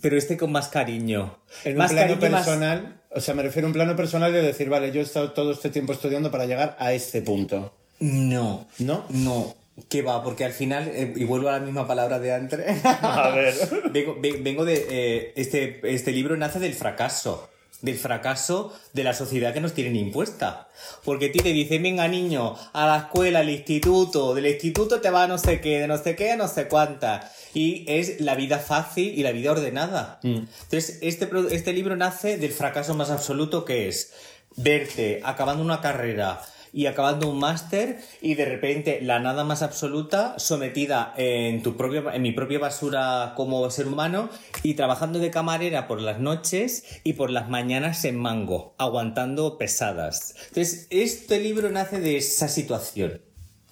pero este con más cariño. En un más plano cariño, más- personal, o sea, me refiero a un plano personal de decir, vale, yo he estado todo este tiempo estudiando para llegar a este punto. No. ¿No? No. ¿Qué va? Porque al final, eh, y vuelvo a la misma palabra de antes. A ver. vengo, ve- vengo de. eh, este, este libro nace del fracaso. Del fracaso de la sociedad que nos tienen impuesta. Porque a ti te dicen, venga niño, a la escuela, al instituto, del instituto te va a no sé qué, de no sé qué, a no sé cuánta. Y es la vida fácil y la vida ordenada. Entonces, este, este libro nace del fracaso más absoluto que es verte acabando una carrera y acabando un máster y de repente la nada más absoluta sometida en tu propia en mi propia basura como ser humano y trabajando de camarera por las noches y por las mañanas en mango aguantando pesadas entonces este libro nace de esa situación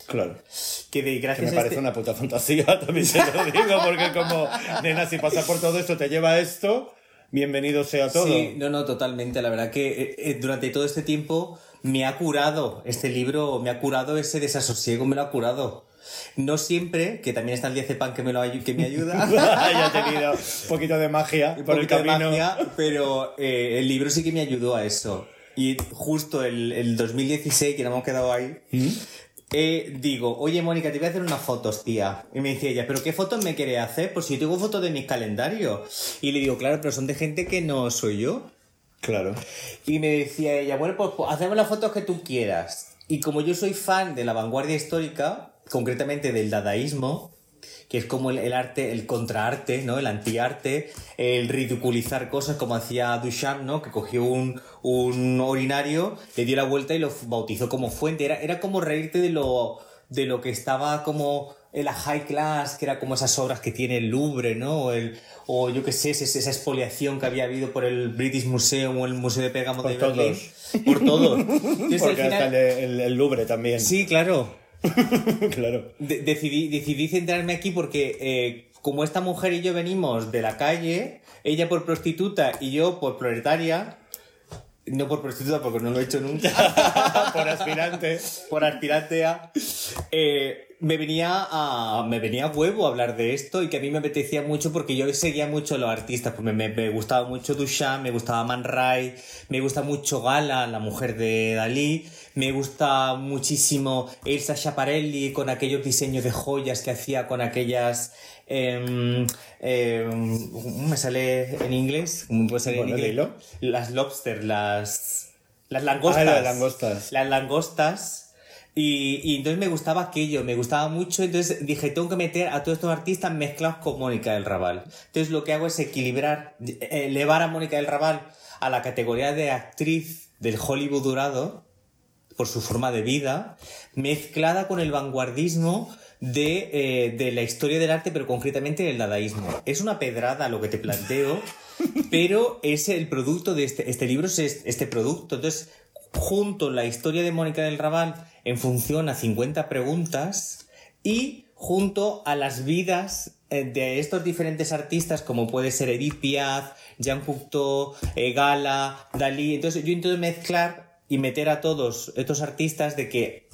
Claro. que de Que gracias me a parece este- una puta fantasía, también te lo digo, porque como, nena, si pasa por todo esto, te lleva a esto, bienvenido sea todo. Sí, no, no, totalmente. La verdad que eh, eh, durante todo este tiempo me ha curado este libro, me ha curado ese desasosiego, me lo ha curado. No siempre, que también está el diazepam que me, lo, ayu- que me ayuda. ya he tenido un poquito de magia un por el poquito de camino. magia, pero eh, el libro sí que me ayudó a eso. Y justo el, el 2016, que nos hemos quedado ahí, ¿Mm? eh, digo, oye Mónica, te voy a hacer unas fotos, tía. Y me decía ella, ¿pero qué fotos me querés hacer? Pues si yo tengo fotos de mis calendarios. Y le digo, claro, pero son de gente que no soy yo. Claro. Y me decía ella, bueno, pues, pues hacemos las fotos que tú quieras. Y como yo soy fan de la vanguardia histórica, concretamente del dadaísmo, que es como el, arte, el contraarte, ¿no? El antiarte, el ridiculizar cosas como hacía Duchamp, ¿no? Que cogió un, un orinario, le dio la vuelta y lo bautizó como fuente. Era, era como reírte de lo, de lo que estaba como la high class, que era como esas obras que tiene el Louvre, ¿no? O, el, o yo qué sé, esa, expoliación que había habido por el British Museum o el Museo de Pérgamo Por de Berlín. todos. Por todos. Entonces, Porque final- hasta el, el- el Louvre también. Sí, claro. claro. De- decidí, decidí centrarme aquí porque eh, como esta mujer y yo venimos de la calle, ella por prostituta y yo por proletaria, no por prostituta porque no lo he hecho nunca, Por aspirante. por aspirante a, eh, me venía a me venía a huevo hablar de esto y que a mí me apetecía mucho porque yo seguía mucho a los artistas, pues me, me- me gustaba mucho Duchamp, me gustaba Man Ray, me gusta mucho Gala, la mujer de Dalí, me gusta muchísimo Elsa Schiaparelli con aquellos diseños de joyas que hacía con aquellas em, ¿cómo me sale en inglés? ¿Cómo puede salir Bueno, en inglés? Las lobster, las las langostas. Ah, las langostas. Las langostas. Y, y entonces me gustaba aquello, me gustaba mucho. Entonces dije, tengo que meter a todos estos artistas mezclados con Mónica del Raval. Entonces lo que hago es equilibrar, eh, elevar a Mónica del Raval a la categoría de actriz del Hollywood dorado, por su forma de vida, mezclada con el vanguardismo de, eh, de la historia del arte, pero concretamente del dadaísmo. Es una pedrada lo que te planteo, pero es el producto de este, este libro, es este producto. Entonces, junto la historia de Mónica del Raval en función a 50 preguntas y junto a las vidas eh, de estos diferentes artistas como puede ser Edith Piaf, Jean Cocteau, eh, Gala, Dalí. Entonces yo intento mezclar y meter a todos estos artistas de que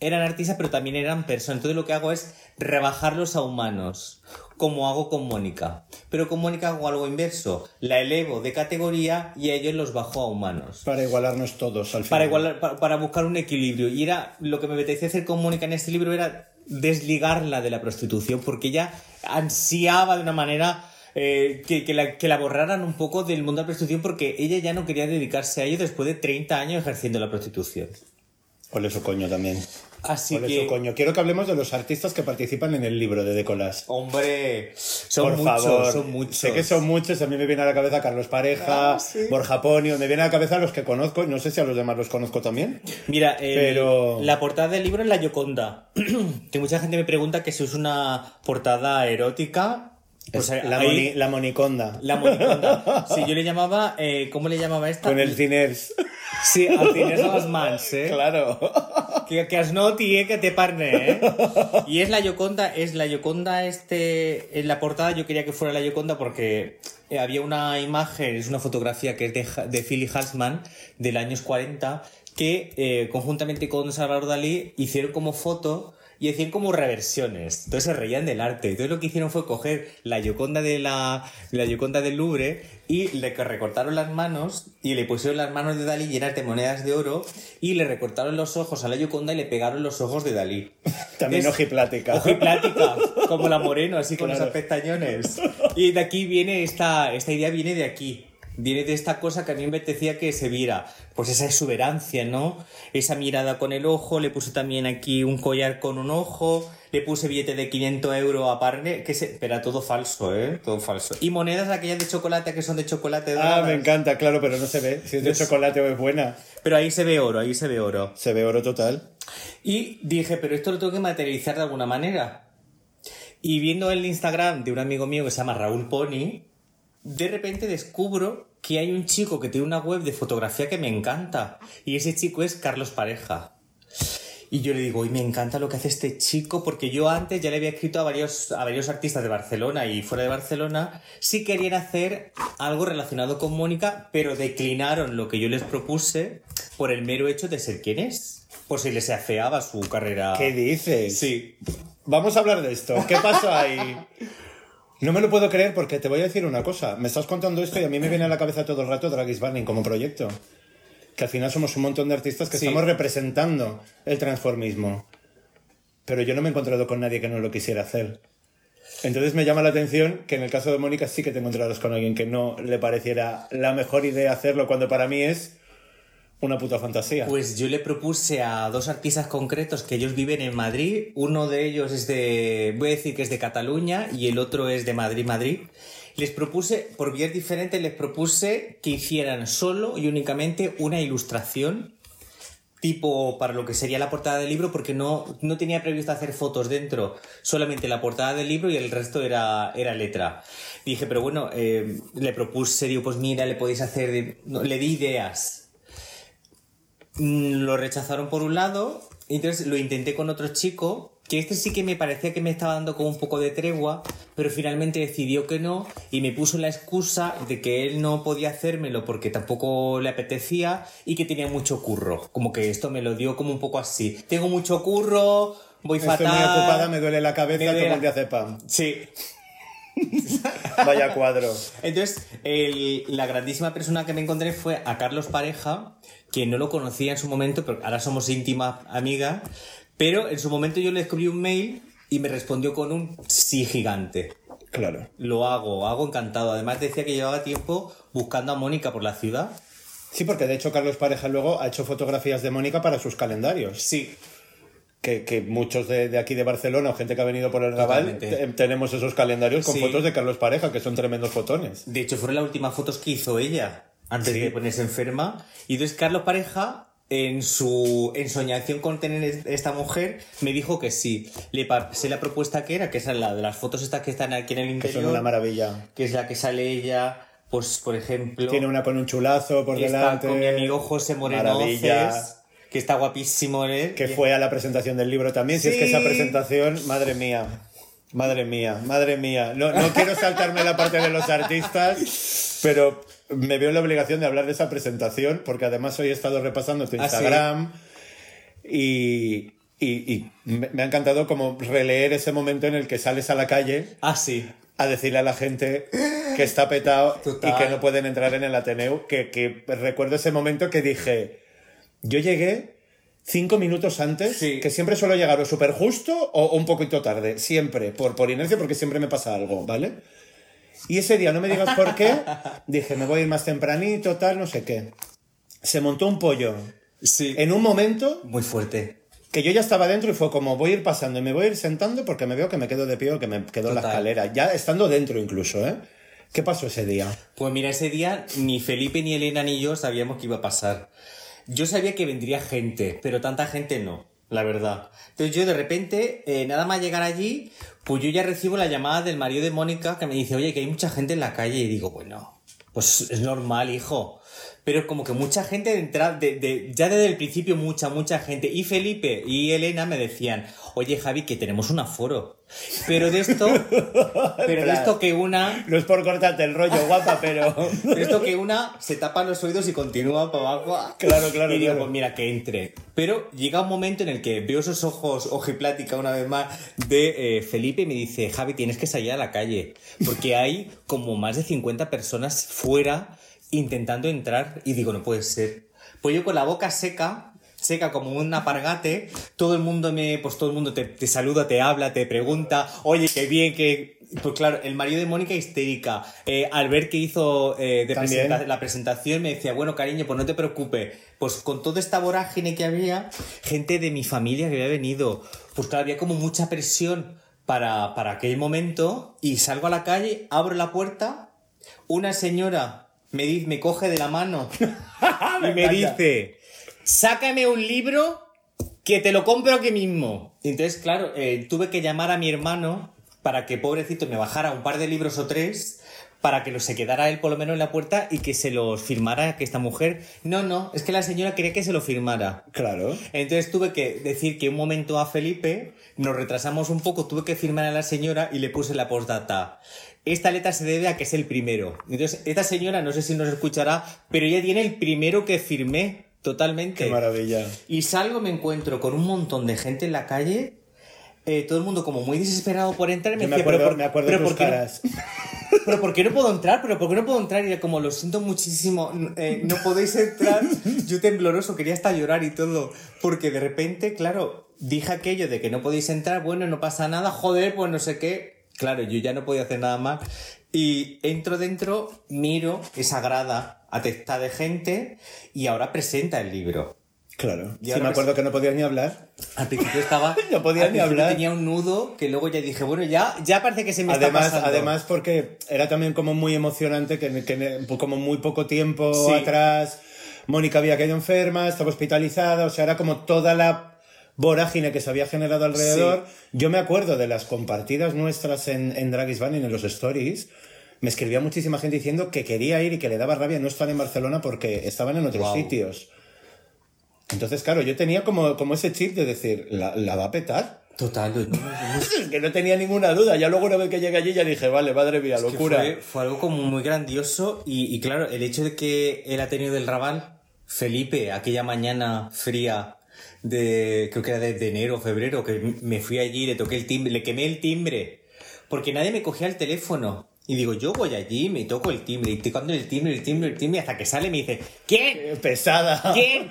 eran artistas pero también eran personas. Entonces lo que hago es rebajarlos a humanos, como hago con Mónica. Pero con Mónica hago algo inverso. La elevo de categoría y a ellos los bajo a humanos. Para igualarnos todos al final. Para, igualar, para, para buscar un equilibrio. Y era lo que me apetecía hacer con Mónica en este libro era desligarla de la prostitución, porque ella ansiaba de una manera eh, que, que la, que la borraran un poco del mundo de la prostitución, porque ella ya no quería dedicarse a ello después de 30 años ejerciendo la prostitución. Ole su coño también. Así Ole que, su coño. Quiero que hablemos de los artistas que participan en el libro de Decolas. hombre, son Por muchos, favor, son muchos. sé que son muchos, a mí me viene a la cabeza Carlos Pareja, Ah, sí. Borja Ponio, me viene a la cabeza los que conozco, y no sé si a los demás los conozco también. Mira, el- Pero- la portada del libro es la Yoconda. que mucha gente me pregunta que si es una portada erótica. Pues Es la, moni- la moniconda. La moniconda. Sí, yo le llamaba. eh, ¿Cómo le llamaba esta? Con el ciners. Sí, al Diners de les mans, eh? Claro. Que, que es noti, eh, que te parne, eh? Y es la Yoconda, es la Yoconda, este. En la portada yo quería que fuera la Yoconda porque eh, había una imagen, es una fotografía que es de, de Philly Halsman del años 40, que eh, conjuntamente con Salvador Dalí hicieron como foto y hacían como reversiones. Entonces se reían del arte. Entonces lo que hicieron fue coger la Yoconda de la, la Yoconda del Louvre y le recortaron las manos y le pusieron las manos de Dalí llenas de monedas de oro y le recortaron los ojos a la Yoconda y le pegaron los ojos de Dalí. También ojiplática. Ojiplática, como la Moreno, así con Claro. esas pestañones. Y de aquí viene esta, esta idea, viene de aquí. Viene de esta cosa que a mí me apetecía que se viera. Pues esa exuberancia, ¿no? Esa mirada con el ojo, le puse también aquí un collar con un ojo, le puse billete de 500 euros a Parne, que se... Pero todo falso, ¿eh? Todo falso. Y monedas aquellas de chocolate que son de chocolate. Ah, doradas. me encanta, claro, pero no se ve. Si es de chocolate o es buena. Pero ahí se ve oro, ahí se ve oro. Se ve oro total. Y dije, pero esto lo tengo que materializar de alguna manera. Y viendo el Instagram de un amigo mío que se llama Raúl Pony, de repente descubro que hay un chico que tiene una web de fotografía que me encanta. Y ese chico es Carlos Pareja. Y yo le digo, y me encanta lo que hace este chico, porque yo antes ya le había escrito a varios, a varios artistas de Barcelona y fuera de Barcelona, si querían hacer algo relacionado con Mónica, pero declinaron lo que yo les propuse por el mero hecho de ser quien es. Por si les afeaba su carrera. ¿Qué dices? Sí. Vamos a hablar de esto. ¿Qué pasó ahí? No me lo puedo creer porque te voy a decir una cosa. Me estás contando esto y a mí me viene a la cabeza todo el rato Dragis Burning como proyecto. Que al final somos un montón de artistas que Sí. estamos representando el transformismo. Pero yo no me he encontrado con nadie que no lo quisiera hacer. Entonces me llama la atención que en el caso de Mónica sí que te encontrarás con alguien que no le pareciera la mejor idea hacerlo cuando para mí es una puta fantasía. Pues yo le propuse a dos artistas concretos que ellos viven en Madrid. Uno de ellos es de, voy a decir que es de Cataluña y el otro es de Madrid, Madrid. Les propuse, por vías diferentes, les propuse que hicieran solo y únicamente una ilustración tipo para lo que sería la portada del libro porque no, no tenía previsto hacer fotos dentro, solamente la portada del libro y el resto era, era letra. dije, pero bueno, eh, le propuse, digo, pues mira, le podéis hacer, no, le di ideas. Mm, Lo rechazaron por un lado, y entonces lo intenté con otro chico, que este sí que me parecía que me estaba dando como un poco de tregua, pero finalmente decidió que no y me puso la excusa de que él no podía hacérmelo porque tampoco le apetecía y que tenía mucho curro. Como que esto me lo dio como un poco así. Tengo mucho curro, voy Estoy fatal. muy ocupada, me duele la cabeza, duele como hace pan. Sí. Vaya cuadro. Entonces, el- la grandísima persona que me encontré fue a Carlos Pareja, que no lo conocía en su momento, pero ahora somos íntima amiga. Pero en su momento yo le escribí un mail y me respondió con un sí gigante. Claro. Lo hago, hago encantado. Además decía que llevaba tiempo buscando a Mónica por la ciudad. Sí, porque de hecho Carlos Pareja luego ha hecho fotografías de Mónica para sus calendarios. Sí. Que, que muchos de, de aquí de Barcelona o gente que ha venido por el Raval te- tenemos esos calendarios con Sí. fotos de Carlos Pareja, que son tremendos fotones. De hecho, fueron las últimas fotos que hizo ella antes Sí. de ponerse enferma. Y entonces Carlos Pareja, en su ensoñación con tener es- esta mujer, me dijo que sí. Le pasé la propuesta que era, que es la de las fotos estas que están aquí en el Que interior. son una maravilla. que es la que sale ella, pues por ejemplo. Tiene una con un chulazo por está delante. con mi amigo José. Moreno que está guapísimo él. Que fue a la presentación del libro también. Si es que Sí. esa presentación, madre mía. Madre mía, madre mía. No, no quiero saltarme la parte de los artistas, pero me veo en la obligación de hablar de esa presentación, porque además hoy he estado repasando tu ¿Ah, sí? Instagram y, y- y me, ha encantado como releer ese momento en el que sales a la calle Ah, sí. a decirle a la gente que está petado Total. y que no pueden entrar en el Ateneu, que, que recuerdo ese momento que dije, yo llegué cinco minutos antes, Sí. que siempre suelo llegar o súper justo o un poquito tarde, siempre, por, por inercia, porque siempre me pasa algo, ¿vale? Y ese día, no me digas por qué, dije, me voy a ir más tempranito, tal, no sé qué. Se montó un pollo Sí. en un momento Muy fuerte. que yo ya estaba dentro y fue como voy a ir pasando y me voy a ir sentando porque me veo que me quedo de pie o que me quedo en la escalera, ya estando dentro incluso, ¿eh? ¿Qué pasó ese día? Pues mira, ese día ni Felipe, ni Elena, ni yo sabíamos que iba a pasar. Yo sabía que vendría gente, pero tanta gente no, la verdad. Entonces yo de repente, eh, nada más llegar allí, pues yo ya recibo la llamada del marido de Mónica que me dice, oye, que hay mucha gente en la calle. Y digo, bueno, pues es normal, hijo. Pero como que mucha gente de entrada, de, de- ya desde el principio mucha, mucha gente. Y Felipe y Elena me decían, oye Javi, que tenemos un aforo. Pero de esto, pero de esto que una No es por cortarte el rollo, guapa, pero... esto que una se tapa los oídos y continúa para abajo. Claro, claro, Y digo, claro. pues mira, que entre. Pero llega un momento en el que veo esos ojos ojiplática una vez más de eh, Felipe y me dice, Javi, tienes que salir a la calle. Porque hay como más de 50 personas fuera intentando entrar. Y digo, no puede ser. Pues yo con la boca seca, seca como un apargate, todo el mundo me, pues todo el mundo te, te saluda, te habla, te pregunta, oye, qué bien, que... Pues claro, el marido de Mónica histérica. Eh, al ver que hizo eh, de presenta- la presentación me decía, bueno, cariño, pues no te preocupes. Pues con toda esta vorágine que había, gente de mi familia que había venido, pues claro, había como mucha presión para, para aquel momento y salgo a la calle, abro la puerta, una señora me, di- me coge de la mano y me dice, sácame un libro que te lo compro aquí mismo. Y Entonces, claro, eh, tuve que llamar a mi hermano para que pobrecito me bajara un par de libros o tres para que los se quedara él por lo menos en la puerta y que se los firmara que esta mujer. No, no, es que la señora quería que se lo firmara. Claro. Entonces tuve que decir que un momento a Felipe, nos retrasamos un poco, tuve que firmar a la señora y le puse la postdata. Esta letra se debe a que es el primero. Entonces, esta señora, no sé si nos escuchará, pero ella tiene el primero que firmé totalmente. Qué maravilla. Y salgo, me encuentro con un montón de gente en la calle, eh, todo el mundo como muy desesperado por entrar. Y me me decía, acuerdo, pero, me acuerdo pero de tus ¿por qué no- caras. pero ¿por qué no puedo entrar? ¿Pero por qué no puedo entrar? Y como, lo siento muchísimo, eh, no podéis entrar. Yo tembloroso, quería hasta llorar y todo. Porque de repente, claro, dije aquello de que no podéis entrar, bueno, no pasa nada, joder, pues no sé qué. Claro, yo ya no podía hacer nada más. Y entro dentro, miro esa grada atestada de gente y ahora presenta el libro. Claro. Y Sí, me acuerdo que no podías ni hablar. Al principio estaba. No podía ni hablar. Tenía un nudo que luego ya dije, bueno, ya, ya parece que se me Además, está pasando. además porque era también como muy emocionante, que, que como muy poco tiempo Sí. atrás, Mónica había caído enferma, estaba hospitalizada, o sea, era como toda la vorágine que se había generado alrededor. Yo me acuerdo de las compartidas nuestras en, en Drag Banning, en los stories. Me escribía muchísima gente diciendo que quería ir y que le daba rabia no estar en Barcelona porque estaban en otros sitios. Entonces, claro, yo tenía como, como ese chip de decir, la, la va a petar. Total, no, no, no, Es que no tenía ninguna duda. Ya luego una vez que llegué allí ya dije, vale, madre mía, locura. Fue, fue algo como muy grandioso y, y claro, el hecho de que él ha tenido el Raval, Felipe, aquella mañana fría de, creo que era de, de enero o febrero, que me fui allí, le toqué el timbre, le quemé el timbre, porque nadie me cogía el teléfono. Y digo, yo voy allí, me toco el timbre, y tocando el timbre, el timbre, el timbre, hasta que sale y me dice, ¿quién? Eh, Pesada. ¿Quién?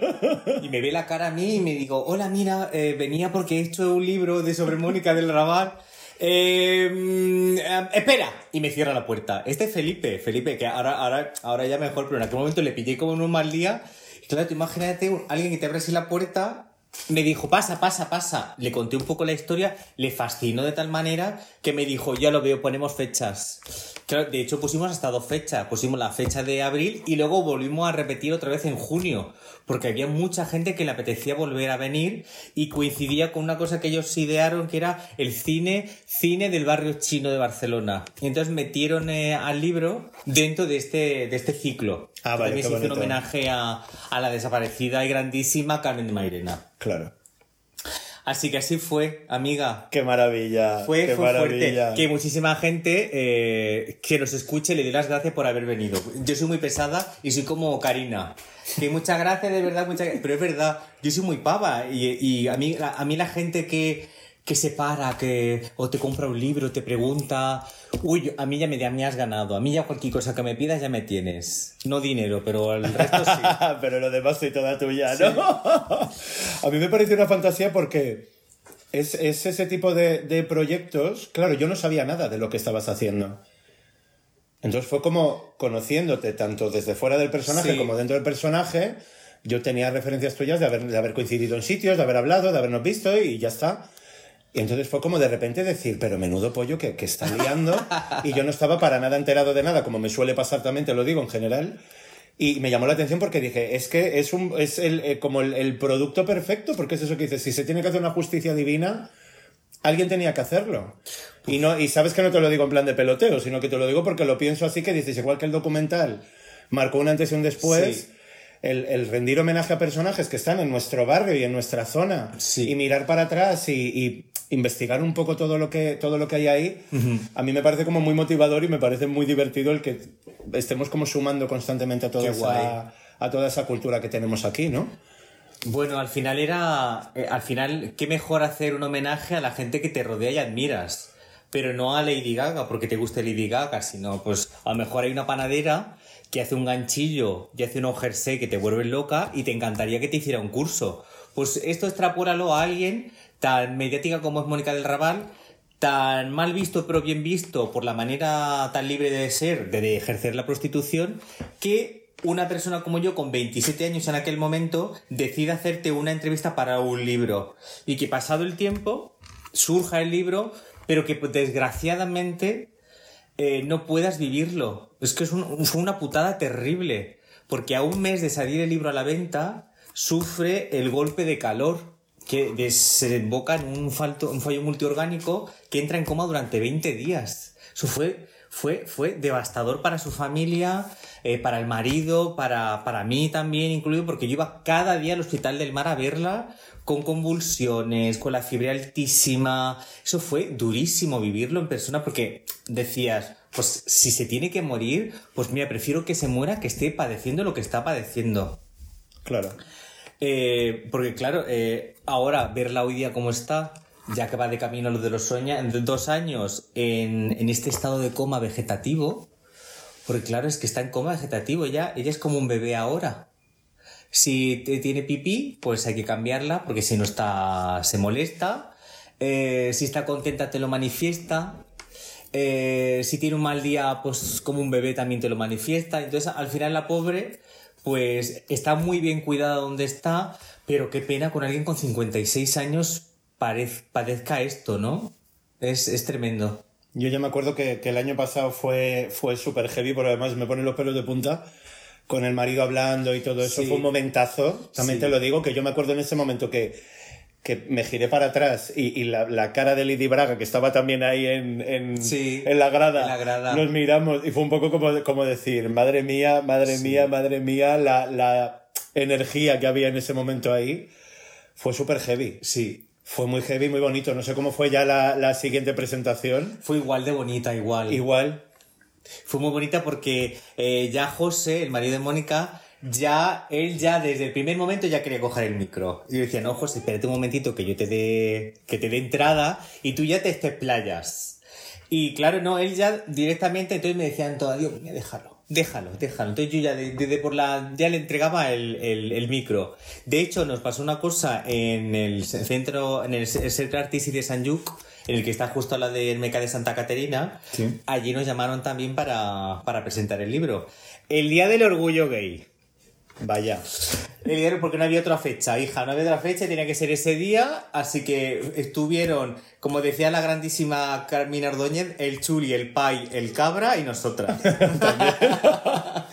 Y me ve la cara a mí y me digo, hola, mira, eh, venía porque he hecho un libro de sobre Mónica del Raval. Eh, mm, espera. Y me cierra la puerta. Este es Felipe, Felipe, que ahora, ahora, ahora ya mejor, pero en aquel momento le pillé como en un mal día. Claro, tú imagínate alguien que te abre así la puerta. Me dijo, pasa, pasa, pasa. Le conté un poco la historia, le fascinó de tal manera que me dijo, ya lo veo, ponemos fechas. De hecho pusimos hasta dos fechas. Pusimos la fecha de abril y luego volvimos a repetir otra vez en junio. Porque había mucha gente que le apetecía volver a venir y coincidía con una cosa que ellos idearon que era el cine, cine del barrio chino de Barcelona. Y entonces metieron eh, al libro dentro de este, de este ciclo. Ah, vale, También se hizo un homenaje a, a la desaparecida y grandísima Carmen de Mairena. Claro. Así que así fue, amiga. Qué maravilla. Fue, qué fue fuerte. maravilla. Que muchísima gente eh, que nos escuche le dé las gracias por haber venido. Yo soy muy pesada y soy como Karina. Que muchas gracias, de verdad, muchas Pero es verdad, yo soy muy pava. Y, y a, mí, a mí la gente que, que se para, que o te compra un libro, te pregunta. Uy, a mí ya me, ya me has ganado. A mí ya cualquier cosa que me pidas ya me tienes. No dinero, pero el resto sí. Pero lo demás soy toda tuya, ¿no? a mí me parece una fantasía porque es, es ese tipo de, de proyectos. Claro, yo no sabía nada de lo que estabas haciendo. Entonces fue como conociéndote tanto desde fuera del personaje Sí. como dentro del personaje. Yo tenía referencias tuyas de haber, de haber coincidido en sitios, de haber hablado, de habernos visto y ya está. Y entonces fue como de repente decir, pero menudo pollo que, que está liando. y yo no estaba para nada enterado de nada, como me suele pasar también, te lo digo en general. Y me llamó la atención porque dije, es que es, un, es el, eh, como el, producto perfecto, porque es eso que dices, si se tiene que hacer una justicia divina, alguien tenía que hacerlo. Y, no, y sabes que no te lo digo en plan de peloteo, sino que te lo digo porque lo pienso así, que dices, igual que el documental marcó un antes y un después, Sí. El, el rendir homenaje a personajes que están en nuestro barrio y en nuestra zona, Sí. y mirar para atrás y, y investigar un poco todo lo que, todo lo que hay ahí, a mí me parece como muy motivador y me parece muy divertido el que estemos como sumando constantemente a toda, esa, a toda esa cultura que tenemos aquí, ¿no? Bueno, al final era. eh, al final, qué mejor hacer un homenaje a la gente que te rodea y admiras. Pero no a Lady Gaga, porque te guste Lady Gaga, sino pues a lo mejor hay una panadera que hace un ganchillo y hace un jersey que te vuelve loca y te encantaría que te hiciera un curso. Pues esto extrapólalo a alguien tan mediática como es Mónica del Raval, tan mal visto pero bien visto por la manera tan libre de ser, de, ejercer la prostitución, que una persona como yo con 27 años en aquel momento decide hacerte una entrevista para un libro y que pasado el tiempo surja el libro, pero que desgraciadamente eh, no puedas vivirlo. Es que es un- fue una putada terrible, porque a un mes de salir el libro a la venta sufre el golpe de calor que desemboca en un, falto, un fallo multiorgánico que entra en coma durante 20 días. Eso fue, fue, fue devastador para su familia, eh, para el marido, para, para mí también incluido, porque yo iba cada día al Hospital del Mar a verla con convulsiones, con la fiebre altísima. Eso fue durísimo vivirlo en persona porque decías, pues si se tiene que morir, pues mira, prefiero que se muera que esté padeciendo lo que está padeciendo. Claro. Eh, porque claro, eh, ahora verla hoy día como está, ya que va de camino a lo de los sueños, en dos años en, en este estado de coma vegetativo, porque claro, es que está en coma vegetativo ya, ella es como un bebé ahora. Si tiene pipí, pues hay que cambiarla, porque si no está, se molesta. Eh, si está contenta, te lo manifiesta. Eh, si tiene un mal día, pues como un bebé también te lo manifiesta. Entonces, al final la pobre, pues está muy bien cuidada donde está, pero qué pena con alguien con 56 años parez- padezca esto, ¿no? Es, es tremendo. Yo ya me acuerdo que, el año pasado fue, fue súper heavy, porque además me ponen los pelos de punta, con el marido hablando y todo eso, Sí. fue un momentazo. También Sí. te lo digo, que yo me acuerdo en ese momento que, que me giré para atrás y, y la, la cara de Lady Braga, que estaba también ahí en, en, Sí, en la grada, en la grada. nos miramos y fue un poco como, como decir, madre mía, madre mía, madre mía, la, la energía que había en ese momento ahí fue súper heavy. Sí. Fue muy heavy, muy bonito. No sé cómo fue ya la, la siguiente presentación. Fue igual de bonita, igual. Igual. Fue muy bonita porque eh, ya José, el marido de Mónica, ya, él ya desde el primer momento ya quería coger el micro. Y yo decía, no, José, espérate un momentito que yo te dé, que te dé entrada y tú ya te estés playas. Y claro, no, él ya directamente, entonces me decían todo, Dios mío, déjalo, déjalo, déjalo. Entonces yo ya de- desde por la, ya le entregaba el, el, el micro. De hecho, nos pasó una cosa en el centro, en el Centro Artístic de San Lluc, en el que está justo a la del Meca de Santa Caterina. Sí. Allí nos llamaron también para, para presentar el libro. El Día del Orgullo Gay. Vaya. El día, porque no había otra fecha, hija, no había otra fecha, tenía que ser ese día, así que estuvieron, como decía la grandísima Carmina Ordóñez, el Chuli, el Pai, el Cabra y nosotras.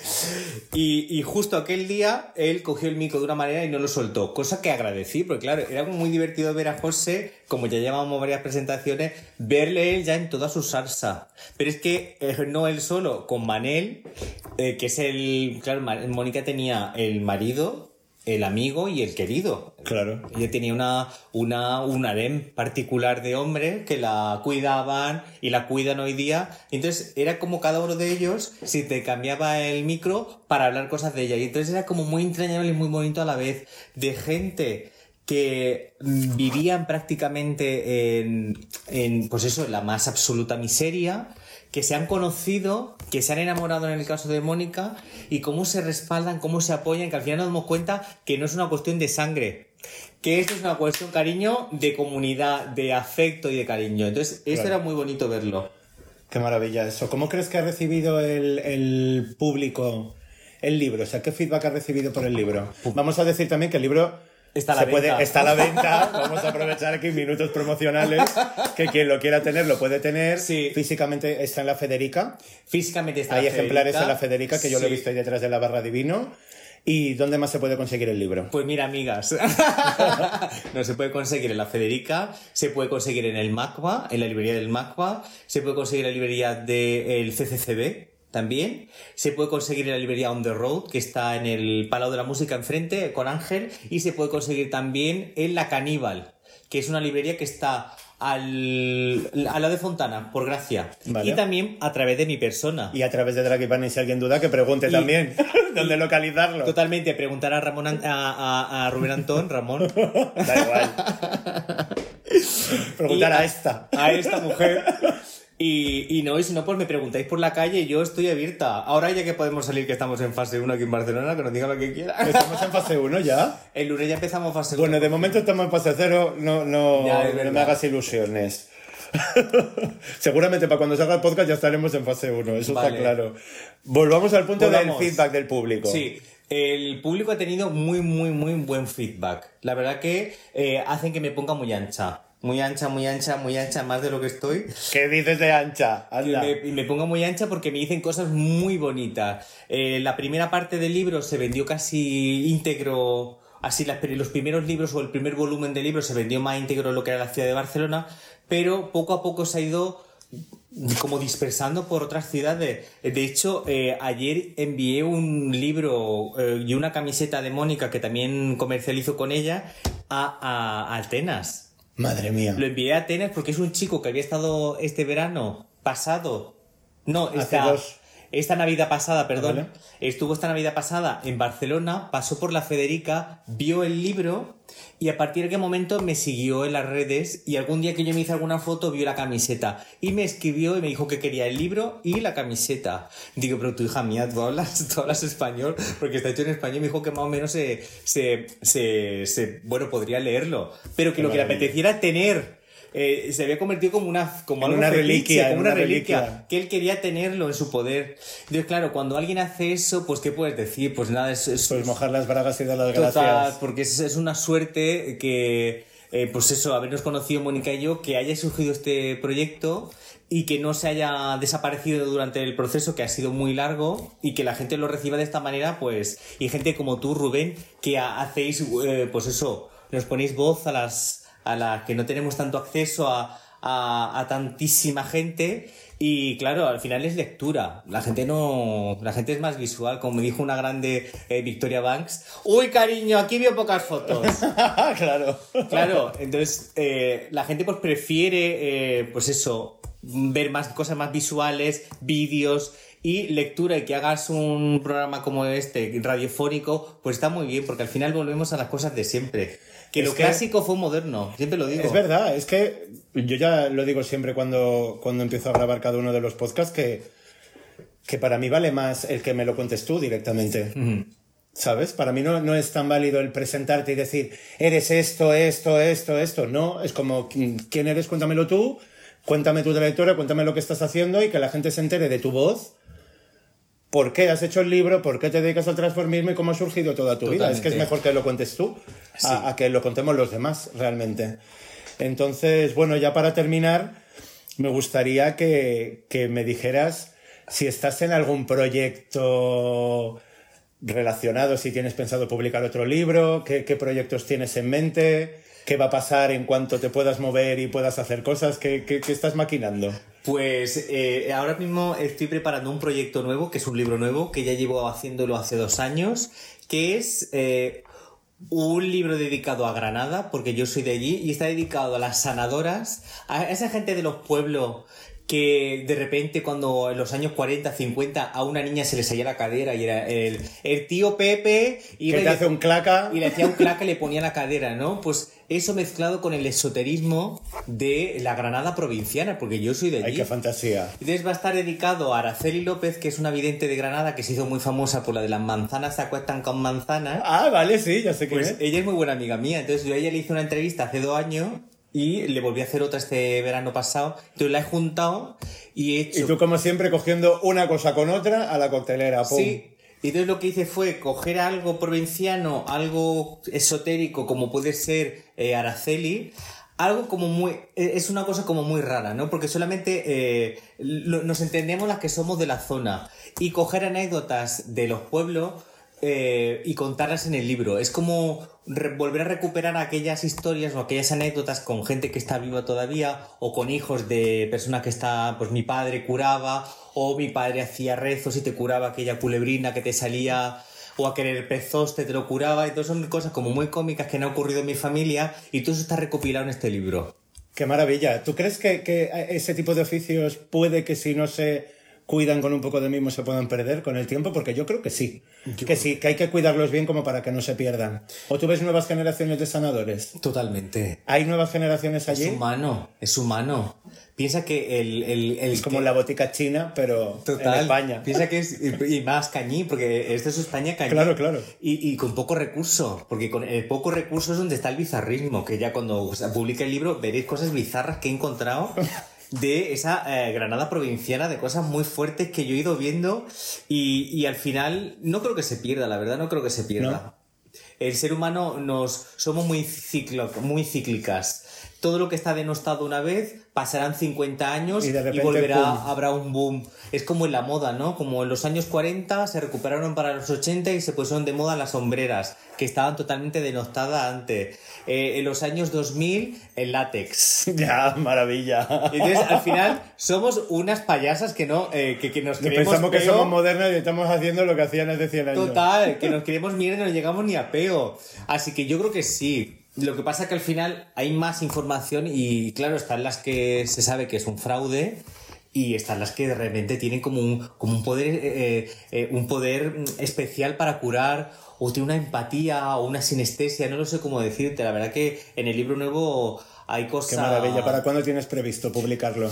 y, y justo aquel día él cogió el micro de una manera y no lo soltó, cosa que agradecí, porque claro, era muy divertido ver a José, como ya llevamos varias presentaciones, verle él ya en toda su salsa. Pero es que eh, no él solo, con Manel, eh, que es el. Claro, Mónica tenía el marido, el amigo y el querido. Claro. Ella tenía una, una, un harem particular de hombres que la cuidaban y la cuidan hoy día. Entonces era como cada uno de ellos si te cambiaba el micro para hablar cosas de ella. Y entonces era como muy entrañable y muy bonito a la vez. De gente que mm, vivían prácticamente en, en, pues eso, en la más absoluta miseria, que se han conocido, que se han enamorado en el caso de Mónica, y cómo se respaldan, cómo se apoyan, que al final nos damos cuenta que no es una cuestión de sangre, que esto es una cuestión, cariño, de comunidad, de afecto y de cariño. Entonces, esto Claro. era muy bonito verlo. Qué maravilla eso. ¿Cómo crees que ha recibido el, el público el libro? O sea, ¿qué feedback ha recibido por el libro? Vamos a decir también que el libro Está a la se puede, venta. está a la venta. Vamos a aprovechar aquí minutos promocionales. Que quien lo quiera tener lo puede tener. Sí. Físicamente está en la Federica. Físicamente está Hay la ejemplares Federica. en la Federica que yo lo he visto ahí detrás de la barra divino. ¿Y dónde más se puede conseguir el libro? Pues mira, amigas, no se puede conseguir en la Federica, se puede conseguir en el MACBA, en la librería del MACBA, se puede conseguir en la librería del CCCB también, se puede conseguir en la librería On the Road, que está en el Palau de la Música enfrente, con Ángel, y se puede conseguir también en la Caníbal, que es una librería que está al, al lado de Fontana, por gracia. Vale. Y también a través de mi persona. Y a través de Draghi Bunny, si alguien duda, que pregunte Y- también dónde localizarlo. Totalmente, preguntar a Ramón a, a- a Rubén Antón, Ramón. Da igual. Preguntar a esta. A esta mujer. Y, y no, y si no, pues me preguntáis por la calle, yo estoy abierta. Ahora ya que podemos salir, que estamos en fase 1 aquí en Barcelona, que nos digan lo que quieran. Estamos en fase 1 ya. El lunes ya empezamos fase 1. Bueno, de momento estamos en fase 0, no, no, Ya, no me hagas ilusiones. Seguramente para cuando salga el podcast ya estaremos en fase 1, eso Vale. está claro. Volvamos al punto Volvamos. del feedback del público. Sí, el público ha tenido muy, muy, muy buen feedback. La verdad que eh, hacen que me ponga muy ancha. Muy ancha, muy ancha, muy ancha, más de lo que estoy. ¿Qué dices de ancha? Y Anda. me, y me pongo muy ancha porque me dicen cosas muy bonitas. Eh, la primera parte del libro se vendió casi íntegro, así las, los primeros libros o el primer volumen del libro se vendió más íntegro de lo que era la ciudad de Barcelona, pero poco a poco se ha ido como dispersando por otras ciudades. De hecho, eh, ayer envié un libro eh, y una camiseta de Mónica que también comercializo con ella a, a- a Atenas. Madre mía. Lo envié a Atenas porque es un chico que había estado este verano pasado. No, Hace esta, dos. Esta Navidad pasada, perdón. Vale. Estuvo esta Navidad pasada en Barcelona, pasó por la Federica, vio el libro y a partir de qué momento me siguió en las redes y algún día que yo me hice alguna foto vio la camiseta y me escribió y me dijo que quería el libro y la camiseta. Digo, pero tu hija mía, tú hablas, tú hablas español porque está hecho en español y me dijo que más o menos se, se, se, se- bueno, podría leerlo, pero que Qué lo que le apeteciera tener eh, se había convertido como una como una reliquia, como en una, una reliquia, reliquia. que él quería tenerlo en su poder. Entonces, claro, cuando alguien hace eso, pues ¿qué puedes decir? Pues nada, es, es- Pues mojar las bragas y dar las total, gracias. porque es, es una suerte que, eh, pues eso, habernos conocido Mónica y yo, que haya surgido este proyecto y que no se haya desaparecido durante el proceso que ha sido muy largo y que la gente lo reciba de esta manera, pues, y gente como tú, Rubén, que hacéis, eh, pues eso, nos ponéis voz a las, a las que no tenemos tanto acceso a, a, a tantísima gente y claro, al final es lectura. La gente no. La gente es más visual, como dijo una grande eh, Victoria Banks. Uy, cariño, aquí veo pocas fotos. claro. Claro, entonces eh, la gente pues prefiere, eh, pues eso, ver más cosas más visuales, vídeos y lectura y que hagas un programa como este, radiofónico, pues está muy bien, porque al final volvemos a las cosas de siempre. Que Es lo que- clásico fue moderno, siempre lo digo. Es verdad, es que yo ya lo digo siempre cuando, cuando empiezo a grabar cada uno de los podcasts que, que para mí vale más el que me lo cuentes tú directamente. ¿Sabes? Para mí no, no es tan válido el presentarte y decir, eres esto, esto, esto, esto. No, es como, ¿quién eres? Cuéntamelo tú, cuéntame tu trayectoria, cuéntame lo que estás haciendo y que la gente se entere de tu voz. ¿Por qué has hecho el libro? ¿Por qué te dedicas al transformismo y cómo ha surgido toda tu vida? Es que es mejor que lo cuentes tú a, a que lo contemos los demás, realmente. Entonces, bueno, ya para terminar, me gustaría que, que me dijeras si estás en algún proyecto relacionado, si tienes pensado publicar otro libro, qué, qué proyectos tienes en mente, qué va a pasar en cuanto te puedas mover y puedas hacer cosas, qué, qué- qué estás maquinando. Pues eh, ahora mismo estoy preparando un proyecto nuevo, que es un libro nuevo, que ya llevo haciéndolo hace dos años, que es eh, un libro dedicado a Granada, porque yo soy de allí, y está dedicado a las sanadoras, a esa gente de los pueblos que de repente cuando en los años 40, 50 a una niña se le salía la cadera y era el, el tío Pepe y le- hace un claca. y le hacía un clac que le ponía la cadera, ¿no? Pues eso mezclado con el esoterismo de la Granada provinciana, porque yo soy de allí. Ay, qué fantasía. Entonces va a estar dedicado a Araceli López, que es una vidente de Granada que se hizo muy famosa por la de las manzanas se acuestan con manzanas. Ah, vale, sí, ya sé quién Pues es. ella es muy buena amiga mía. Entonces yo a ella le hice una entrevista hace dos años y le volví a hacer otra este verano pasado. Entonces la he juntado y he hecho... Y tú, como siempre, cogiendo una cosa con otra a la coctelera. pum. Sí. Y entonces lo que hice fue coger algo provinciano, algo esotérico, como puede ser eh, Araceli, algo como muy... eh, Es una cosa como muy rara, ¿no? Porque solamente eh, nos entendemos las que somos de la zona. Y coger anécdotas de los pueblos y contarlas en el libro. Es como volver a recuperar aquellas historias o aquellas anécdotas con gente que está viva todavía o con hijos de personas que está, pues mi padre curaba o mi padre hacía rezos y te curaba aquella culebrina que te salía o a querer pezoste te lo curaba. Entonces son cosas como muy cómicas que han ocurrido en mi familia y todo eso está recopilado en este libro. Qué maravilla. ¿Tú crees que, que ese tipo de oficios puede que si no se cuidan con un poco de mimo se puedan perder con el tiempo? Porque yo creo que sí. que sí, que hay que cuidarlos bien como para que no se pierdan. ¿O tú ves nuevas generaciones de sanadores? Totalmente. ¿Hay nuevas generaciones Es allí? humano, es humano. Piensa que el... el, el Es como que- la botica china, pero Total. en España. Piensa que es y más cañí, porque esto es España cañí. Claro, claro. Y, y con poco recurso, porque con el poco recurso es donde está el bizarrismo, que ya cuando se publique el libro veréis cosas bizarras que he encontrado de esa eh, Granada provinciana, de cosas muy fuertes que yo he ido viendo y, y al final no creo que se pierda, la verdad, no creo que se pierda. El ser humano nos somos muy, ciclo, muy cíclicas. Todo lo que está denostado una vez pasarán 50 años Y volverá, ¡pum! habrá un boom. Es como en la moda, ¿no? Como en los años 40 se recuperaron para los 80 y se pusieron de moda las sombreras, que estaban totalmente denostadas antes. Eh, en los años 2000, el látex. Ya, maravilla. Entonces, al final, somos unas payasas que no, eh, que, que nos Que creemos Pensamos que somos modernos y estamos haciendo lo que hacían hace 100 años. Total, que nos queremos mirar y no llegamos ni a peo. Así que yo creo que sí. Lo que pasa es que al final hay más información y claro, están las que se sabe que es un fraude y están las que de repente tienen como un, como un poder eh, eh, un poder especial para curar o tiene una empatía o una sinestesia, no lo sé cómo decirte. La verdad que en el libro nuevo hay cosas... Qué maravilla. ¿Para cuándo tienes previsto publicarlo?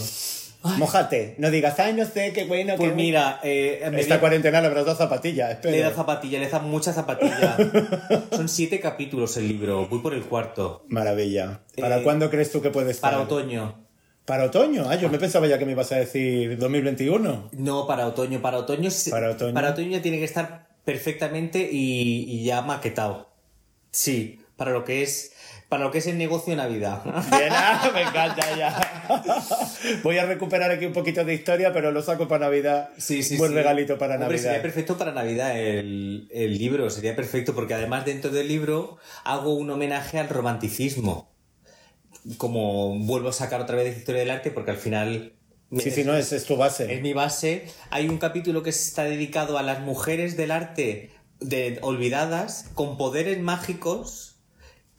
Mójate. No digas, ay, no sé, qué bueno. Pues qué... mira, eh, me Esta cuarentena le habrás dado zapatillas, espero. Le da zapatilla, le da mucha zapatilla. Son siete capítulos el libro, voy por el cuarto. Maravilla. ¿Para Eh, cuándo crees tú que puede estar? Para otoño. ¿Para otoño? Ah, yo me pensaba ya que me ibas a decir 2021. No, para otoño. Para otoño, Para otoño. para otoño ya tiene que estar perfectamente y, y ya maquetado. Sí, para lo que es para lo que es el negocio Navidad. Bien, ah, me encanta ya. Voy a recuperar aquí un poquito de historia, pero lo saco para Navidad. Sí, sí, Buen sí. regalito para Hombre, Navidad. Sería perfecto para Navidad el, el libro, sería perfecto porque además dentro del libro hago un homenaje al romanticismo. Como vuelvo a sacar otra vez de historia del arte porque al final Sí, sí, no, es, es tu base. es mi base. Hay un capítulo que está dedicado a las mujeres del arte de, olvidadas con poderes mágicos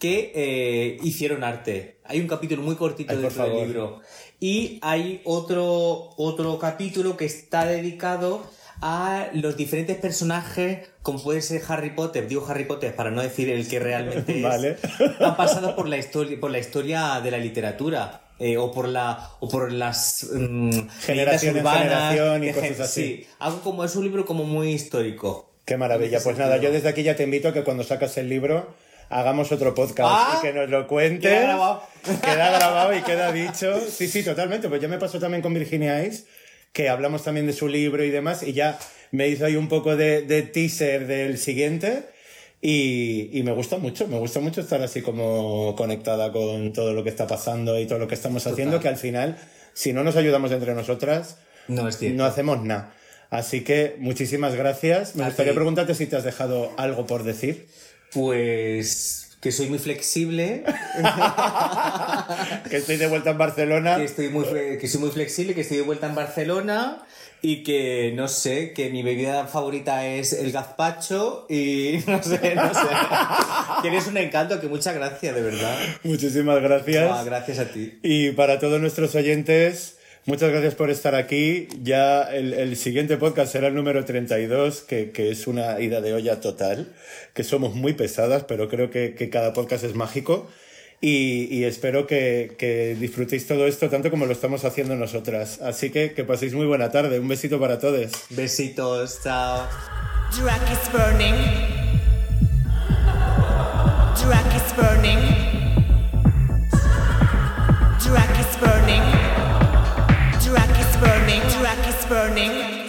que eh, hicieron arte. Hay un capítulo muy cortito Ay, dentro del libro. Y hay otro, otro capítulo que está dedicado a los diferentes personajes, como puede ser Harry Potter, digo Harry Potter para no decir el que realmente es, Vale. han pasado por la historia, por la historia de la literatura. eh, o por la o por las mm, Generación urbanas, generación y de cosas así. sí, algo como es un libro como muy histórico Qué maravilla. Pues nada, yo desde aquí ya te invito a que cuando sacas el libro hagamos otro podcast Ah, y que nos lo cuentes. queda grabado. Queda grabado y queda dicho. Sí, sí, totalmente. Pues ya me pasó también con Virginia Ice, que hablamos también de su libro y demás, y ya me hizo ahí un poco de, de teaser del siguiente. Y, y me gusta mucho, me gusta mucho estar así como conectada con todo lo que está pasando y todo lo que estamos haciendo, que al final, si no nos ayudamos entre nosotras, no es no hacemos nada. Así que muchísimas gracias. Me A gustaría ti. preguntarte si te has dejado algo por decir. Pues que soy muy flexible que estoy de vuelta en Barcelona. que estoy muy que soy muy flexible que estoy de vuelta en Barcelona y que no sé que mi bebida favorita es el gazpacho y no sé no sé que eres un encanto que muchas gracias de verdad Muchísimas gracias. Ah, gracias a ti Y para todos nuestros oyentes, muchas gracias por estar aquí. Ya el, el siguiente podcast será el número 32, que, que es una ida de olla total, que somos muy pesadas, pero creo que, que cada podcast es mágico. Y, y espero que, que disfrutéis todo esto tanto como lo estamos haciendo nosotras. Así que que paséis muy buena tarde. Un besito para todos. besitos chao Drag is burning. Drag is burning. Drag burning.